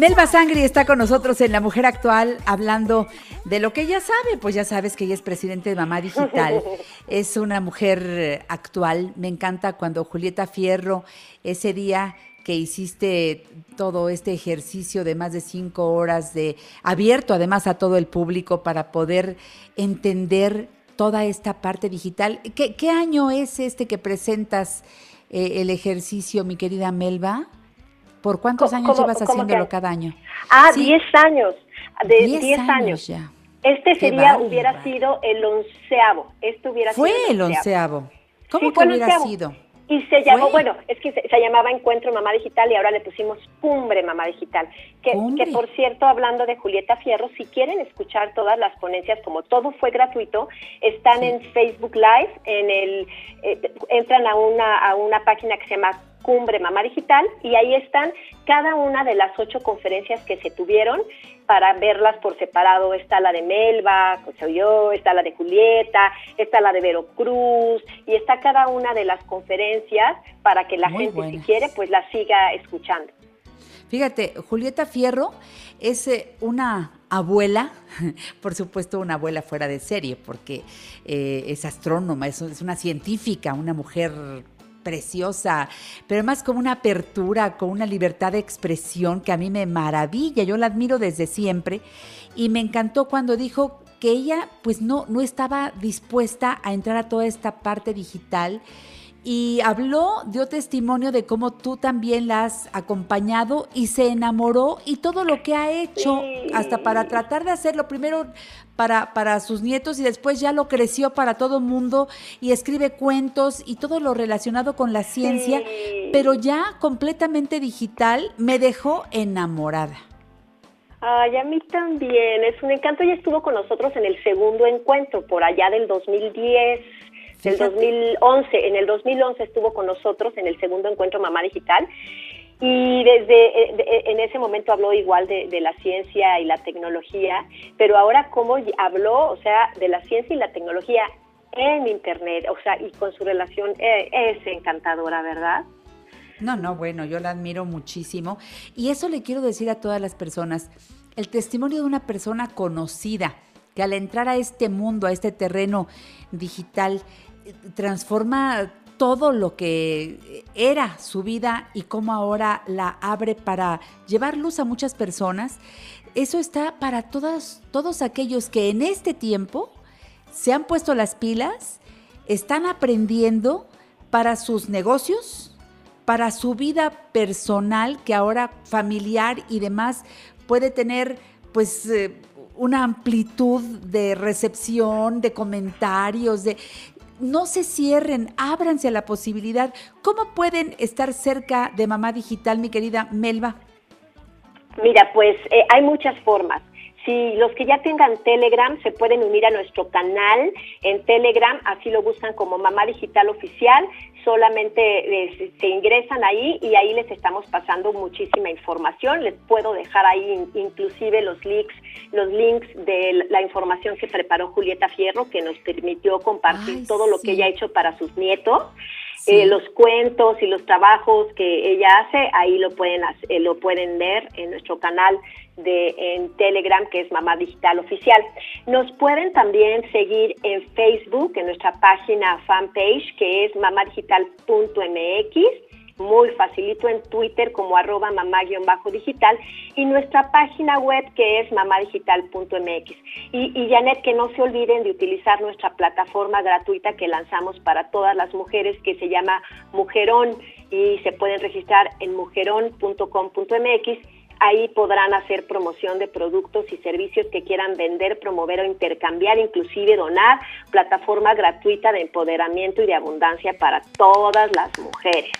Melba Sangri está con nosotros en La Mujer Actual hablando de lo que ella sabe. Pues ya sabes que ella es presidente de Mamá Digital. Es una mujer actual. Me encanta cuando Julieta Fierro, ese día que hiciste todo este ejercicio de más de cinco horas de abierto además a todo el público para poder entender toda esta parte digital. ¿Qué, qué año es este que presentas eh, el ejercicio, mi querida Melba? ¿Por cuántos años llevas haciéndolo cada año? Ah, Sí. 10 años. De 10 Diez años. años ya. Este Qué sería, hubiera sido el onceavo. Este hubiera Fue sido el onceavo. ¿Cómo Sí, que fue el hubiera onceavo. sido? Y se llamó, Fue. bueno, es que se, se llamaba Encuentro Mamá Digital y ahora le pusimos Cumbre Mamá Digital. Que, Cumbre. que por cierto, hablando de Julieta Fierro, si quieren escuchar todas las ponencias, como todo fue gratuito, están en Facebook Live, en el, eh, entran a una, a una página que se llama Cumbre Mamá Digital y ahí están cada una de las ocho conferencias que se tuvieron para verlas por separado. Está la de Melba, que soy yo, está la de Julieta, está la de Vero Cruz y está cada una de las conferencias para que la Muy gente, buenas. si quiere, pues la siga escuchando. Fíjate, Julieta Fierro es eh, una abuela, por supuesto una abuela fuera de serie, porque eh, es astrónoma, es, es una científica, una mujer preciosa, pero además con una apertura, con una libertad de expresión que a mí me maravilla, yo la admiro desde siempre y me encantó cuando dijo que ella pues no, no estaba dispuesta a entrar a toda esta parte digital y habló, dio testimonio de cómo tú también la has acompañado y se enamoró y todo lo que ha hecho hasta para tratar de hacerlo primero para, para sus nietos y después ya lo creció para todo el mundo y escribe cuentos y todo lo relacionado con la ciencia, pero ya completamente digital me dejó enamorada. Ay, a mí también, es un encanto. Ella estuvo con nosotros en el segundo encuentro, por allá del 2010, del 2011. En el 2011 estuvo con nosotros en el segundo encuentro Mamá Digital. Y desde eh, de- en ese momento habló igual de, de la ciencia y la tecnología, pero ahora cómo habló, o sea, de la ciencia y la tecnología en Internet, o sea, y con su relación eh, es encantadora, ¿verdad? No, no, bueno, yo la admiro muchísimo. Y eso le quiero decir a todas las personas, el testimonio de una persona conocida que al entrar a este mundo, a este terreno digital, eh, transforma todo lo que era su vida y cómo ahora la abre para llevar luz a muchas personas. Eso está para todas, todos aquellos que en este tiempo se han puesto las pilas, están aprendiendo para sus negocios, para su vida personal, que ahora familiar y demás puede tener pues eh, una amplitud de recepción, de comentarios, de no se cierren, ábranse a la posibilidad. ¿Cómo pueden estar cerca de Mamá Digital, mi querida Melba? Mira, pues eh, hay muchas formas. Si los que ya tengan Telegram se pueden unir a nuestro canal en Telegram, así lo buscan como Mamá Digital Oficial, solamente eh, se ingresan ahí y ahí les estamos pasando muchísima información. Les puedo dejar ahí in- inclusive los links, los links de la información que preparó Julieta Fierro, que nos permitió compartir todo lo que ella ha hecho para sus nietos. Eh, los cuentos y los trabajos que ella hace, ahí lo pueden eh, lo pueden ver en nuestro canal en Telegram que es Mamá Digital Oficial. Nos pueden también seguir en Facebook, en nuestra página fanpage que es mamadigital.mx muy facilito en Twitter como arroba mamá-digital y nuestra página web que es mamadigital.mx. Y, y Janet, que no se olviden de utilizar nuestra plataforma gratuita que lanzamos para todas las mujeres que se llama Mujerón y se pueden registrar en mujerón.com.mx. Ahí podrán hacer promoción de productos y servicios que quieran vender, promover o intercambiar, inclusive donar, plataforma gratuita de empoderamiento y de abundancia para todas las mujeres.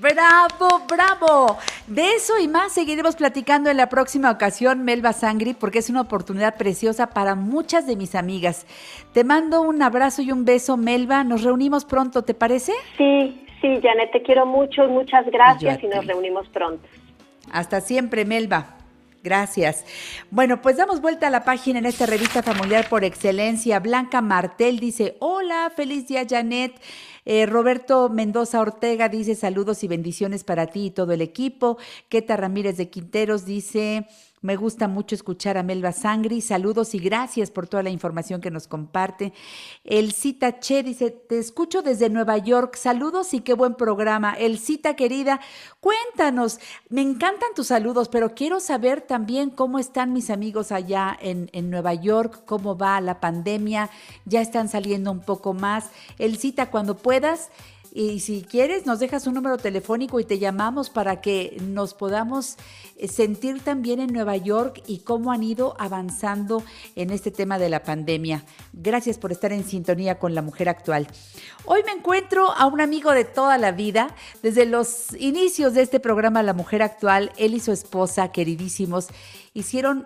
¡Bravo, bravo! De eso y más seguiremos platicando en la próxima ocasión, Melba Sangri, porque es una oportunidad preciosa para muchas de mis amigas. Te mando un abrazo y un beso, Melba. Nos reunimos pronto, ¿te parece? Sí, sí, Janet, te quiero mucho, muchas gracias y nos reunimos pronto. Hasta siempre, Melba. Gracias. Bueno, pues damos vuelta a la página en esta revista familiar por excelencia. Blanca Martel dice, hola, feliz día, Janet. Eh, Roberto Mendoza Ortega dice saludos y bendiciones para ti y todo el equipo. Keta Ramírez de Quinteros dice, me gusta mucho escuchar a Melba Sangri. Saludos y gracias por toda la información que nos comparte. El Cita Che dice, te escucho desde Nueva York. Saludos y qué buen programa. El Cita querida, cuéntanos. Me encantan tus saludos, pero quiero saber también cómo están mis amigos allá en, en Nueva York, cómo va la pandemia. Ya están saliendo un poco más. El Cita, cuando puedas. Y si quieres, nos dejas un número telefónico y te llamamos para que nos podamos eh, sentir también en Nueva York y cómo han ido avanzando en este tema de la pandemia. Gracias por estar en sintonía con la mujer actual. Hoy me encuentro a un amigo de toda la vida, desde los inicios de este programa La Mujer Actual, él y su esposa, queridísimos, hicieron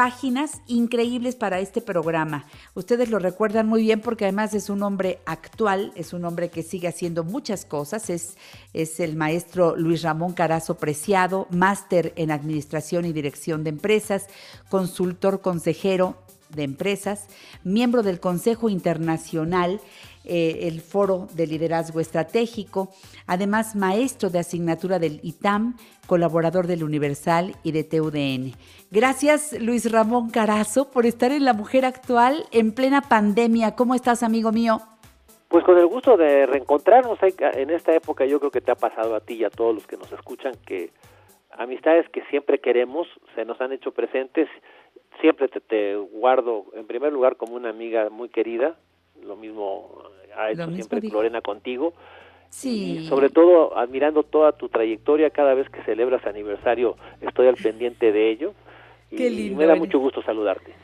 páginas increíbles para este programa. Ustedes lo recuerdan muy bien porque además es un hombre actual, es un hombre que sigue haciendo muchas cosas, es, es el maestro Luis Ramón Carazo Preciado, máster en Administración y Dirección de Empresas, consultor consejero de empresas, miembro del Consejo Internacional, eh, el Foro de Liderazgo Estratégico, además maestro de asignatura del ITAM, colaborador del Universal y de TUDN. Gracias Luis Ramón Carazo por estar en La Mujer Actual en plena pandemia. ¿Cómo estás, amigo mío? Pues con el gusto de reencontrarnos en esta época, yo creo que te ha pasado a ti y a todos los que nos escuchan que amistades que siempre queremos se nos han hecho presentes. Siempre te guardo en primer lugar como una amiga muy querida, lo mismo ha hecho mismo siempre digo. Lorena contigo. Sí. Y sobre todo admirando toda tu trayectoria, cada vez que celebras aniversario estoy al pendiente de ello. Y, Qué y lindo me da mucho gusto saludarte.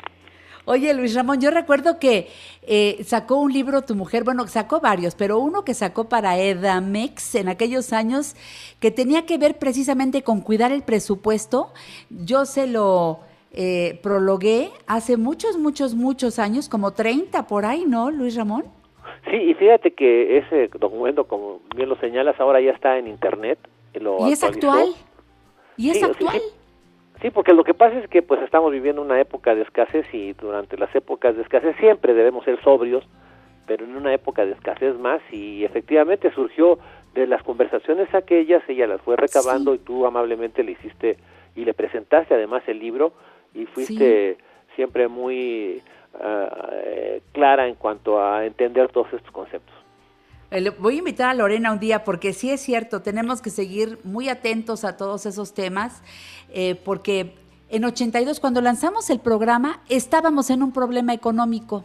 Oye, Luis Ramón, yo recuerdo que eh, sacó un libro tu mujer, bueno, sacó varios, pero uno que sacó para Edamex en aquellos años que tenía que ver precisamente con cuidar el presupuesto. Yo se lo eh, prologué hace muchos, muchos, muchos años, como 30 por ahí, ¿no, Luis Ramón? Sí, y fíjate que ese documento, como bien lo señalas, ahora ya está en internet. y Lo ¿Y es actual? ¿Y es Sí, actual? sí. Sí, porque lo que pasa es que pues estamos viviendo una época de escasez y durante las épocas de escasez siempre debemos ser sobrios, pero en una época de escasez más y efectivamente surgió de las conversaciones aquellas, ella las fue recabando y tú amablemente le hiciste y le presentaste además el libro y fuiste siempre muy eh, clara en cuanto a entender todos estos conceptos. Eh, Voy a invitar a Lorena un día porque sí es cierto, tenemos que seguir muy atentos a todos esos temas, eh, porque en 82 cuando lanzamos el programa estábamos en un problema económico.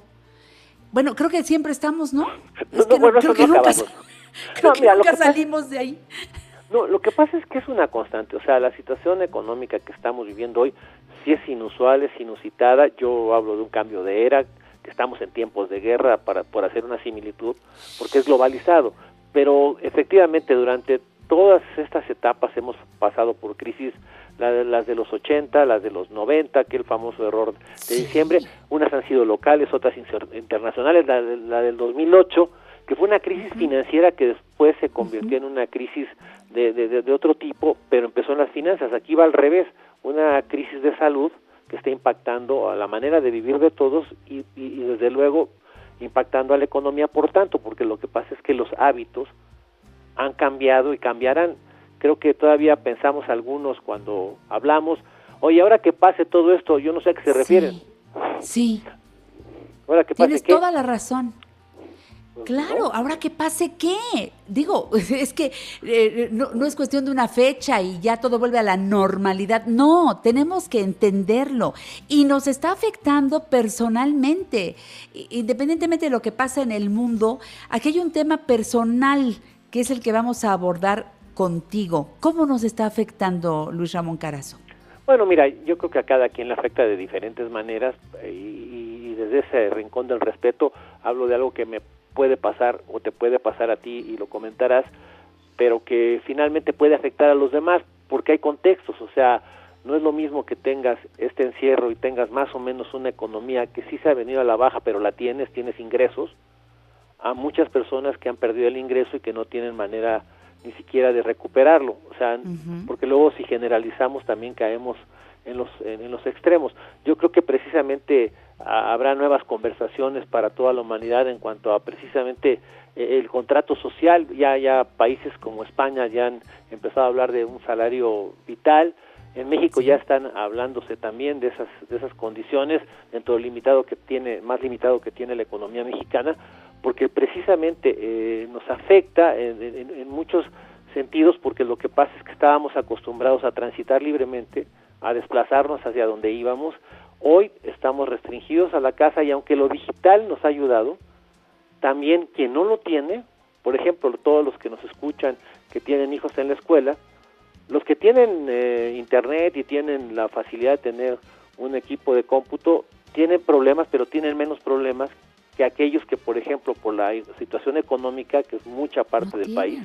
Bueno, creo que siempre estamos, ¿no? Es que no- bueno, creo que no nunca, creo No, que mira, nunca salimos de ahí. No, lo que pasa es que es una constante, o sea, la situación económica que estamos viviendo hoy sí es inusual, es inusitada. Yo hablo de un cambio de era, que estamos en tiempos de guerra para por hacer una similitud, porque es globalizado. Pero efectivamente durante todas estas etapas hemos pasado por crisis, las de los 80, las de los 90, aquel famoso error de diciembre, unas han sido locales, otras internacionales, la, de- la del 2008, que fue una crisis financiera que después se convirtió en una crisis de, de- otro tipo, pero empezó en las finanzas. Aquí va al revés, una crisis de salud que está impactando a la manera de vivir de todos y, y- y desde luego impactando a la economía por tanto, porque lo que pasa es que los hábitos han cambiado y cambiarán. Creo que todavía pensamos algunos cuando hablamos, oye, ahora que pase todo esto, yo no sé a qué se refieren. Sí, Ahora que pase tienes qué. toda la razón. Claro, ahora que pase qué. Digo, es que eh, no, no es cuestión de una fecha y ya todo vuelve a la normalidad. No, tenemos que entenderlo. Y nos está afectando personalmente. Independientemente de lo que pasa en el mundo, aquí hay un tema personal que es el que vamos a abordar contigo. ¿Cómo nos está afectando Luis Ramón Carazo? Bueno, mira, yo creo que a cada quien le afecta de diferentes maneras eh, y, y desde ese rincón del respeto hablo de algo que me puede pasar o te puede pasar a ti y lo comentarás, pero que finalmente puede afectar a los demás porque hay contextos, o sea, no es lo mismo que tengas este encierro y tengas más o menos una economía que sí se ha venido a la baja, pero la tienes, tienes ingresos, a muchas personas que han perdido el ingreso y que no tienen manera ni siquiera de recuperarlo, o sea, porque luego si generalizamos también caemos en los en, en los extremos. Yo creo que precisamente ah, habrá nuevas conversaciones para toda la humanidad en cuanto a precisamente eh, el contrato social. Ya ya países como España ya han empezado a hablar de un salario vital. En México ya están hablándose también de esas de esas condiciones dentro del limitado que tiene más limitado que tiene la economía mexicana, porque precisamente eh, nos afecta en, en- en muchos sentidos porque lo que pasa es que estábamos acostumbrados a transitar libremente, a desplazarnos hacia donde íbamos. Hoy estamos restringidos a la casa y aunque lo digital nos ha ayudado, también quien no lo tiene, por ejemplo, todos los que nos escuchan que tienen hijos en la escuela, los que tienen eh, internet y tienen la facilidad de tener un equipo de cómputo, tienen problemas, pero tienen menos problemas que aquellos que, por ejemplo, por la situación económica, que es mucha parte del país,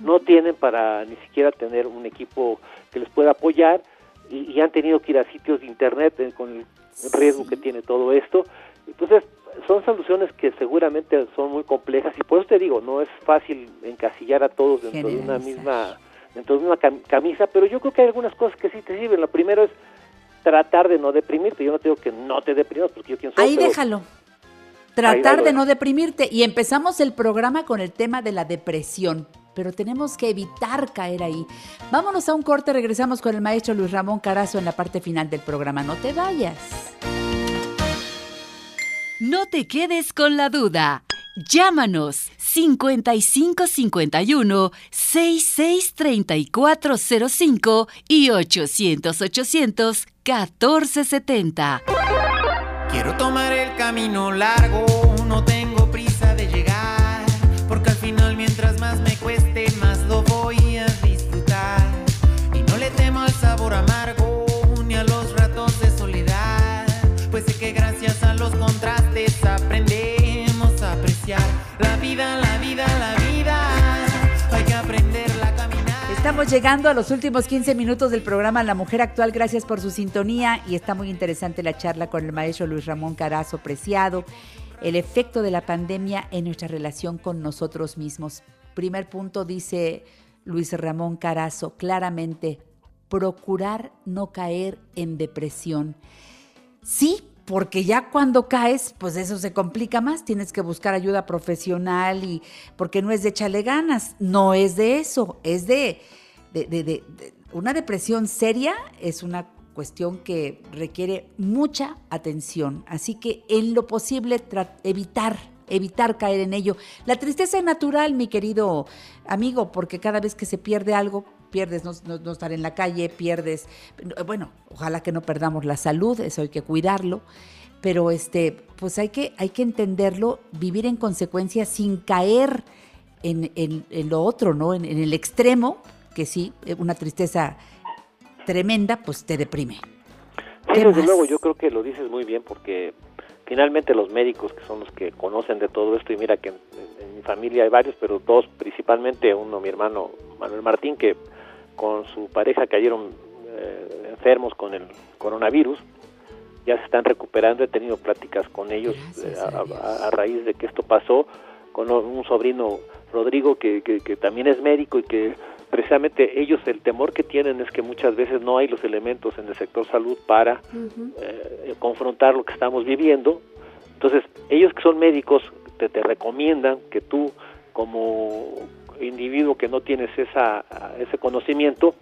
no tienen para ni siquiera tener un equipo que les pueda apoyar y, y han tenido que ir a sitios de internet eh, con el riesgo que tiene todo esto. Entonces, son soluciones que seguramente son muy complejas y por eso te digo, no es fácil encasillar a todos dentro de una misma dentro de una cam- camisa, pero yo creo que hay algunas cosas que sí te sirven. Lo primero es tratar de no deprimirte. Yo no te digo que no te deprimas porque yo quién soy. Ahí pero- déjalo. Tratar ahí de no deprimirte. Y empezamos el programa con el tema de la depresión. Pero tenemos que evitar caer ahí. Vámonos a un corte, regresamos con el maestro Luis Ramón Carazo en la parte final del programa. No te vayas. No te quedes con la duda. Llámanos 5551 663405 y 800 800 1470. Quiero tomar el camino largo, no tengo prisa de llegar, porque al final Estamos llegando a los últimos 15 minutos del programa La Mujer Actual. Gracias por su sintonía y está muy interesante la charla con el maestro Luis Ramón Carazo Preciado. El efecto de la pandemia en nuestra relación con nosotros mismos. Primer punto dice Luis Ramón Carazo, claramente, procurar no caer en depresión. Sí, porque ya cuando caes, pues eso se complica más, tienes que buscar ayuda profesional y porque no es de echarle ganas, no es de eso, es de, de, una depresión seria, es una cuestión que requiere mucha atención, así que en lo posible evitar evitar caer en ello. La tristeza es natural, mi querido amigo, porque cada vez que se pierde algo, pierdes no, no- no estar en la calle, pierdes, bueno, ojalá que no perdamos la salud, eso hay que cuidarlo, pero este, pues hay que, hay que entenderlo, vivir en consecuencia sin caer en, en- en lo otro, ¿no? En, en el extremo, que sí, eh, una tristeza tremenda, pues te deprime. Sí, ¿Qué desde más? luego, yo creo que lo dices muy bien porque finalmente los médicos que son los que conocen de todo esto y mira que en, en mi familia hay varios, pero dos principalmente, uno mi hermano Manuel Martín que con su pareja cayeron eh, enfermos con el coronavirus, ya se están recuperando, he tenido pláticas con ellos eh, a, a- a raíz de que esto pasó, con un sobrino Rodrigo que, que, que también es médico y que precisamente ellos el temor que tienen es que muchas veces no hay los elementos en el sector salud para eh, confrontar lo que estamos viviendo. Entonces, ellos que son médicos te, te recomiendan que tú, como individuo que no tienes esa, ese conocimiento,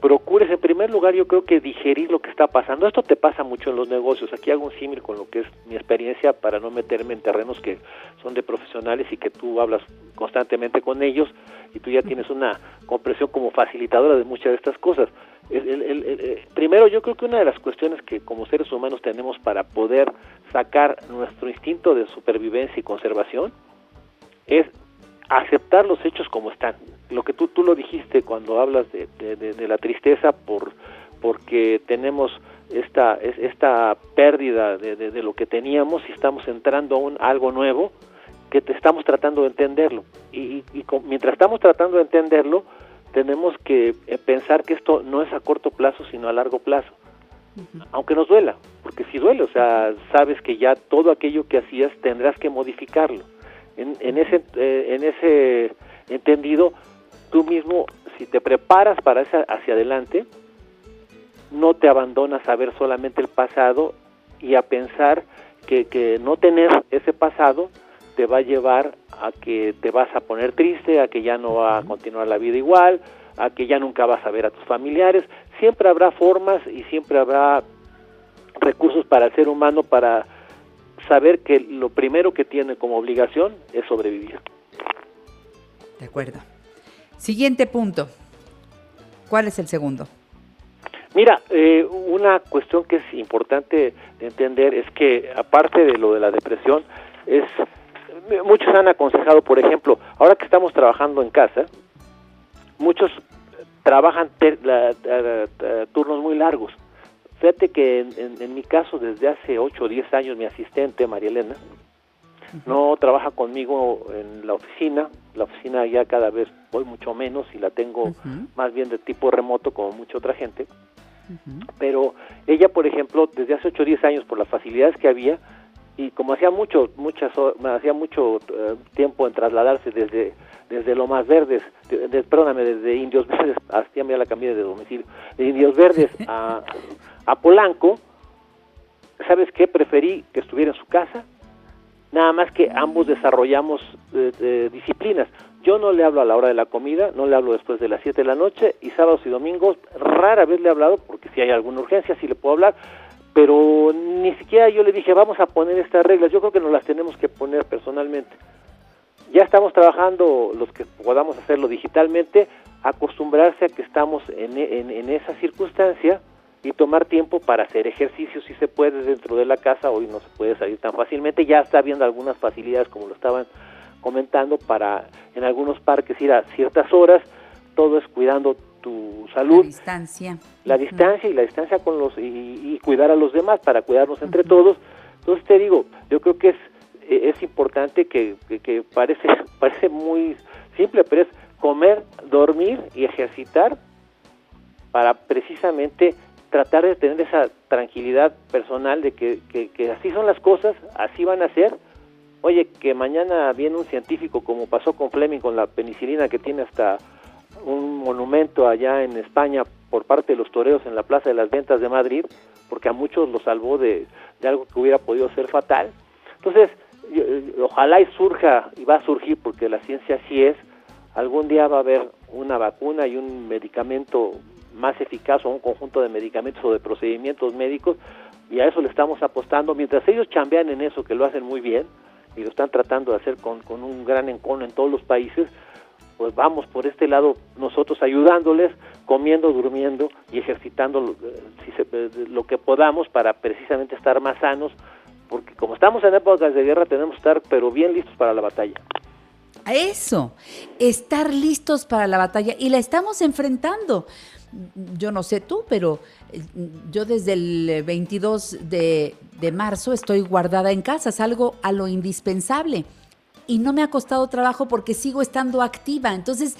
procures en primer lugar yo creo que digerir lo que está pasando. Esto te pasa mucho en los negocios. Aquí hago un símil con lo que es mi experiencia para no meterme en terrenos que son de profesionales y que tú hablas constantemente con ellos y tú ya tienes una comprensión como facilitadora de muchas de estas cosas. Eh, primero yo creo que una de las cuestiones que como seres humanos tenemos para poder sacar nuestro instinto de supervivencia y conservación es aceptar los hechos como están. Lo que tú, tú lo dijiste cuando hablas de, de- de- de la tristeza por porque tenemos esta es- esta pérdida de, de- lo que teníamos y estamos entrando a un algo nuevo que te estamos tratando de entenderlo. Y, y- y con- mientras estamos tratando de entenderlo tenemos que eh, pensar que esto no es a corto plazo sino a largo plazo. Aunque nos duela porque si duele o sea sabes que ya todo aquello que hacías tendrás que modificarlo en, en ese eh, en ese entendido tú mismo si te preparas para esa hacia adelante no te abandonas a ver solamente el pasado y a pensar que, que no tener ese pasado te va a llevar a que te vas a poner triste, a que ya no va a continuar la vida igual, a que ya nunca vas a ver a tus familiares. Siempre habrá formas y siempre habrá recursos para el ser humano para saber que lo primero que tiene como obligación es sobrevivir. De acuerdo. Siguiente punto. ¿Cuál es el segundo? Mira, eh, una cuestión que es importante de entender es que aparte de lo de la depresión, es muchos han aconsejado, por ejemplo, ahora que estamos trabajando en casa, muchos trabajan ter- la- la- la- turnos muy largos. Fíjate que en, en- en mi caso, desde hace 8 o 10 años, mi asistente, María Elena, no trabaja conmigo en la oficina. La oficina ya cada vez voy mucho menos y la tengo más bien de tipo remoto como mucha otra gente. Pero ella, por ejemplo, desde hace 8 o 10 años, por las facilidades que había, y como hacía mucho muchas hacía mucho eh, tiempo en trasladarse desde desde Lomas Verdes, de- de- perdóname, desde Indios Verdes, hasta ya me la cambié de domicilio, de Indios Verdes a, a Polanco, ¿sabes qué? Preferí que estuviera en su casa, nada más que ambos desarrollamos eh, eh, disciplinas. Yo no le hablo a la hora de la comida, no le hablo después de las 7 de la noche y sábados y domingos rara vez le he hablado porque si hay alguna urgencia sí le puedo hablar, pero ni siquiera yo le dije vamos a poner estas reglas, yo creo que nos las tenemos que poner personalmente. Ya estamos trabajando los que podamos hacerlo digitalmente, acostumbrarse a que estamos en, en, en esa circunstancia y tomar tiempo para hacer ejercicio si se puede dentro de la casa, hoy no se puede salir tan fácilmente, ya está habiendo algunas facilidades como lo estaban comentando para en algunos parques ir a ciertas horas, todo es cuidando tu salud, Distancia. la distancia y la distancia con los y, y cuidar a los demás para cuidarnos entre todos. Entonces te digo, yo creo que es eh, es importante que, que, que parece parece muy simple, pero es comer, dormir y ejercitar para precisamente tratar de tener esa tranquilidad personal de que, que, que así son las cosas, así van a ser. Oye, que mañana viene un científico, como pasó con Fleming, con la penicilina, que tiene hasta un monumento allá en España por parte de los toreros en la Plaza de las Ventas de Madrid, porque a muchos lo salvó de, de algo que hubiera podido ser fatal. Entonces, ojalá y surja, y va a surgir porque la ciencia así es, algún día va a haber una vacuna y un medicamento más eficaz o un conjunto de medicamentos o de procedimientos médicos y a eso le estamos apostando. Mientras ellos chambean en eso, que lo hacen muy bien y lo están tratando de hacer con, con un gran encono en todos los países, pues vamos por este lado nosotros ayudándoles, comiendo, durmiendo y ejercitando lo, eh, si se- eh, lo que podamos para precisamente estar más sanos, porque como estamos en épocas de guerra tenemos que estar pero bien listos para la batalla. Eso, estar listos para la batalla y la estamos enfrentando. Yo no sé tú, pero eh, yo desde el 22 de, de marzo estoy guardada en casa, salgo a lo indispensable y no me ha costado trabajo porque sigo estando activa. Entonces,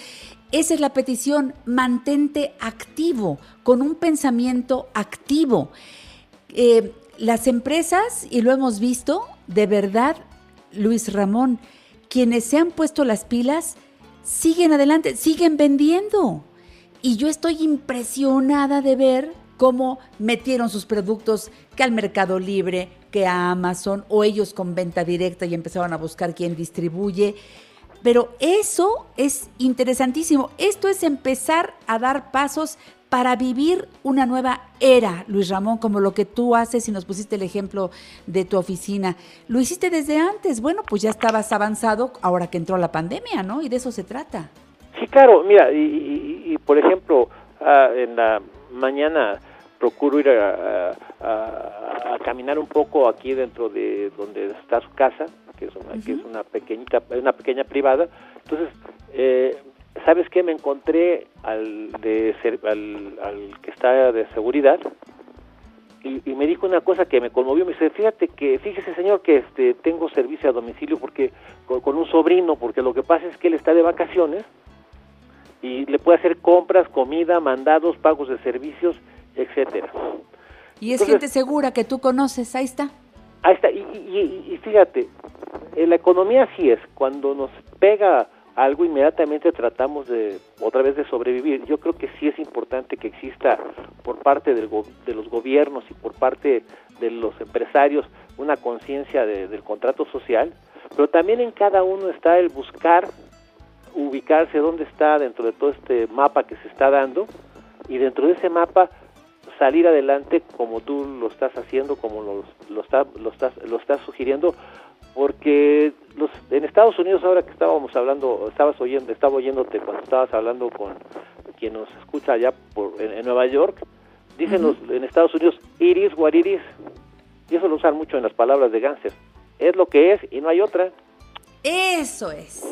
esa es la petición, mantente activo, con un pensamiento activo. Eh, las empresas, y lo hemos visto, de verdad, Luis Ramón, quienes se han puesto las pilas, siguen adelante, siguen vendiendo. Y yo estoy impresionada de ver cómo metieron sus productos que al Mercado Libre, que a Amazon, o ellos con venta directa y empezaron a buscar quién distribuye. Pero eso es interesantísimo. Esto es empezar a dar pasos para vivir una nueva era, Luis Ramón, como lo que tú haces y nos pusiste el ejemplo de tu oficina. Lo hiciste desde antes. Bueno, pues ya estabas avanzado ahora que entró la pandemia, ¿no? Y de eso se trata. Sí, claro, mira, y, y- y, por ejemplo, ah, en la mañana procuro ir a, a- a- a caminar un poco aquí dentro de donde está su casa, que es una, que es una pequeñita, una pequeña privada. Entonces, eh, ¿sabes qué? Me encontré al, de, ser- al, al que está de seguridad y, y me dijo una cosa que me conmovió. Me dice, fíjate que, fíjese señor que este tengo servicio a domicilio porque con, con un sobrino, porque lo que pasa es que él está de vacaciones y le puede hacer compras, comida, mandados, pagos de servicios, etcétera. Y es Entonces- gente segura que tú conoces, ahí está. Ahí está, y, y- y- y fíjate, en la economía así es, cuando nos pega algo inmediatamente tratamos de otra vez de sobrevivir. Yo creo que sí es importante que exista por parte del go- de los gobiernos y por parte de los empresarios una conciencia de- del contrato social, pero también en cada uno está el buscar ubicarse dónde está dentro de todo este mapa que se está dando y dentro de ese mapa salir adelante como tú lo estás haciendo, como lo, lo, está, lo, estás, lo estás sugiriendo, porque los, en Estados Unidos ahora que estábamos hablando, estabas oyendo, estaba oyéndote cuando estabas hablando con quien nos escucha allá por, en, en Nueva York, dicen los, en Estados Unidos, it is what it is, y eso lo usan mucho en las palabras de Ganser, es lo que es y no hay otra. Eso es.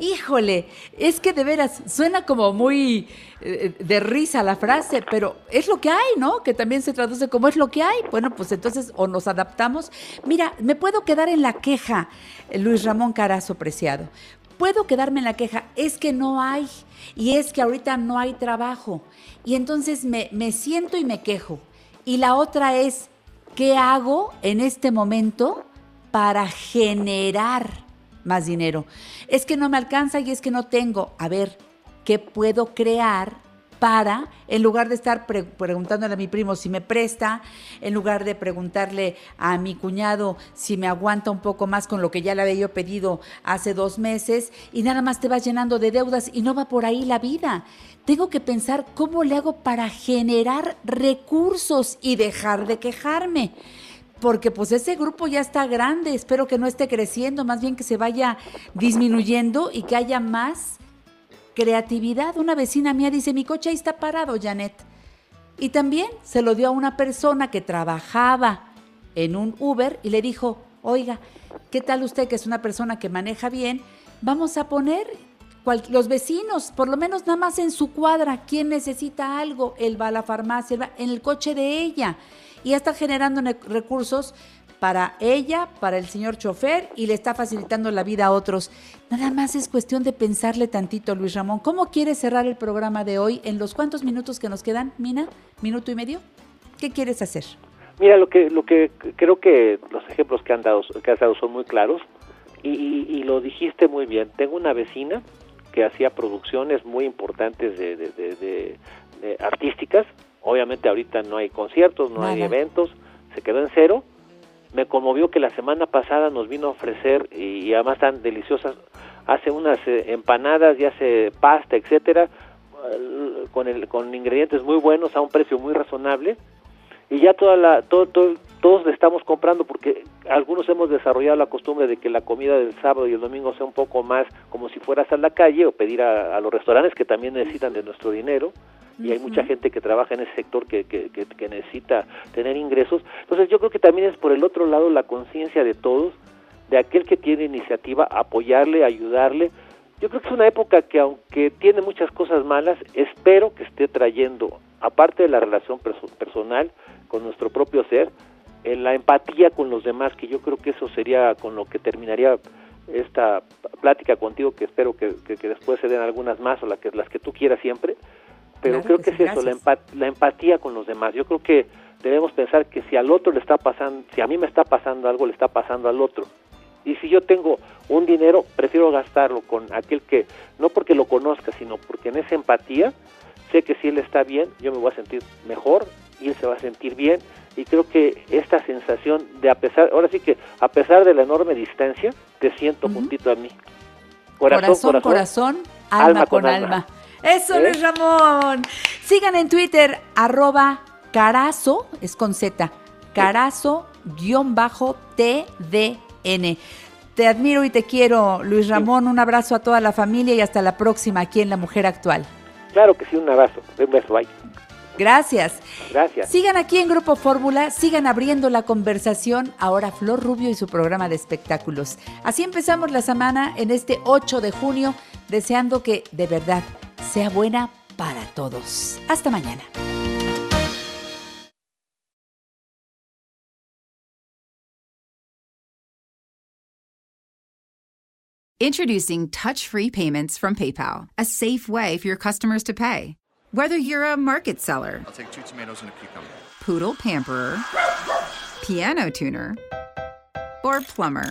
Híjole, es que de veras suena como muy eh, de risa la frase, pero es lo que hay, ¿no? Que también se traduce como es lo que hay. Bueno, pues entonces o nos adaptamos. Mira, me puedo quedar en la queja, Luis Ramón Carazo Preciado. Puedo quedarme en la queja, es que no hay, y es que ahorita no hay trabajo. Y entonces me, me siento y me quejo. Y la otra es, ¿qué hago en este momento para generar más dinero. Es que no me alcanza y es que no tengo. A ver, ¿qué puedo crear para, en lugar de estar pre- preguntándole a mi primo si me presta, en lugar de preguntarle a mi cuñado si me aguanta un poco más con lo que ya le había yo pedido hace dos meses, y nada más te vas llenando de deudas y no va por ahí la vida. Tengo que pensar cómo le hago para generar recursos y dejar de quejarme porque pues ese grupo ya está grande, espero que no esté creciendo, más bien que se vaya disminuyendo y que haya más creatividad. Una vecina mía dice, mi coche ahí está parado, Janet. Y también se lo dio a una persona que trabajaba en un Uber y le dijo, oiga, ¿qué tal usted que es una persona que maneja bien? vamos a poner cual- los vecinos, por lo menos nada más en su cuadra, quien necesita algo, él va a la farmacia, va en el coche de ella y ya está generando ne- recursos para ella, para el señor chofer y le está facilitando la vida a otros. Nada más es cuestión de pensarle tantito, Luis Ramón. ¿Cómo quieres cerrar el programa de hoy en los cuantos minutos que nos quedan, Mina? ¿Minuto y medio? ¿Qué quieres hacer? Mira, lo que, lo que creo que los ejemplos que han dado, que has dado son muy claros y, y- lo dijiste muy bien. Tengo una vecina que hacía producciones muy importantes de- de- de- de artísticas. Obviamente ahorita no hay conciertos, no hay eventos, se quedó en cero. Me conmovió que la semana pasada nos vino a ofrecer y, y además tan deliciosas, hace unas eh, empanadas y hace pasta, etcétera, eh, con el, con ingredientes muy buenos a un precio muy razonable. Y ya toda la todo, todo- todos le estamos comprando porque algunos hemos desarrollado la costumbre de que la comida del sábado y el domingo sea un poco más como si fueras a la calle o pedir a, a los restaurantes que también necesitan de nuestro dinero y hay mucha gente que trabaja en ese sector que, que, que- que necesita tener ingresos. Entonces yo creo que también es por el otro lado la conciencia de todos de aquel que tiene iniciativa apoyarle ayudarle. Yo creo que es una época que aunque tiene muchas cosas malas, espero que esté trayendo, aparte de la relación perso- personal con nuestro propio ser, en la empatía con los demás, que yo creo que eso sería con lo que terminaría esta plática contigo, que espero que, que- que después se den algunas más o la que, las que tú quieras siempre, pero Claro creo que que, sí, es eso, la, gracias. empa- la empatía con los demás. Yo creo que debemos pensar que si al otro le está pasando, si a mí me está pasando algo, le está pasando al otro. Y si yo tengo un dinero, prefiero gastarlo con aquel que, no porque lo conozca, sino porque en esa empatía sé que si él está bien, yo me voy a sentir mejor y él se va a sentir bien. Y creo que esta sensación de a pesar, ahora sí que a pesar de la enorme distancia, te siento juntito a mí. Corazón, corazón, alma, con alma. Eso, ¿Eh? Luis Ramón. Sigan en Twitter, arroba carazo, es con Z, carazo-tdn. Te admiro y te quiero, Luis Ramón. Un abrazo a toda la familia y hasta la próxima aquí en La Mujer Actual. Claro que sí, un abrazo, un beso, bye. Gracias. Gracias. Sigan aquí en Grupo Fórmula, sigan abriendo la conversación. Ahora Flor Rubio y su programa de espectáculos. Así empezamos la semana en este 8 de junio, deseando que de verdad sea buena para todos. Hasta mañana. Introducing touch free payments from PayPal, a safe way for your customers to pay. Whether you're a market seller, I'll take two tomatoes and a cucumber. poodle pamperer, piano tuner, or plumber.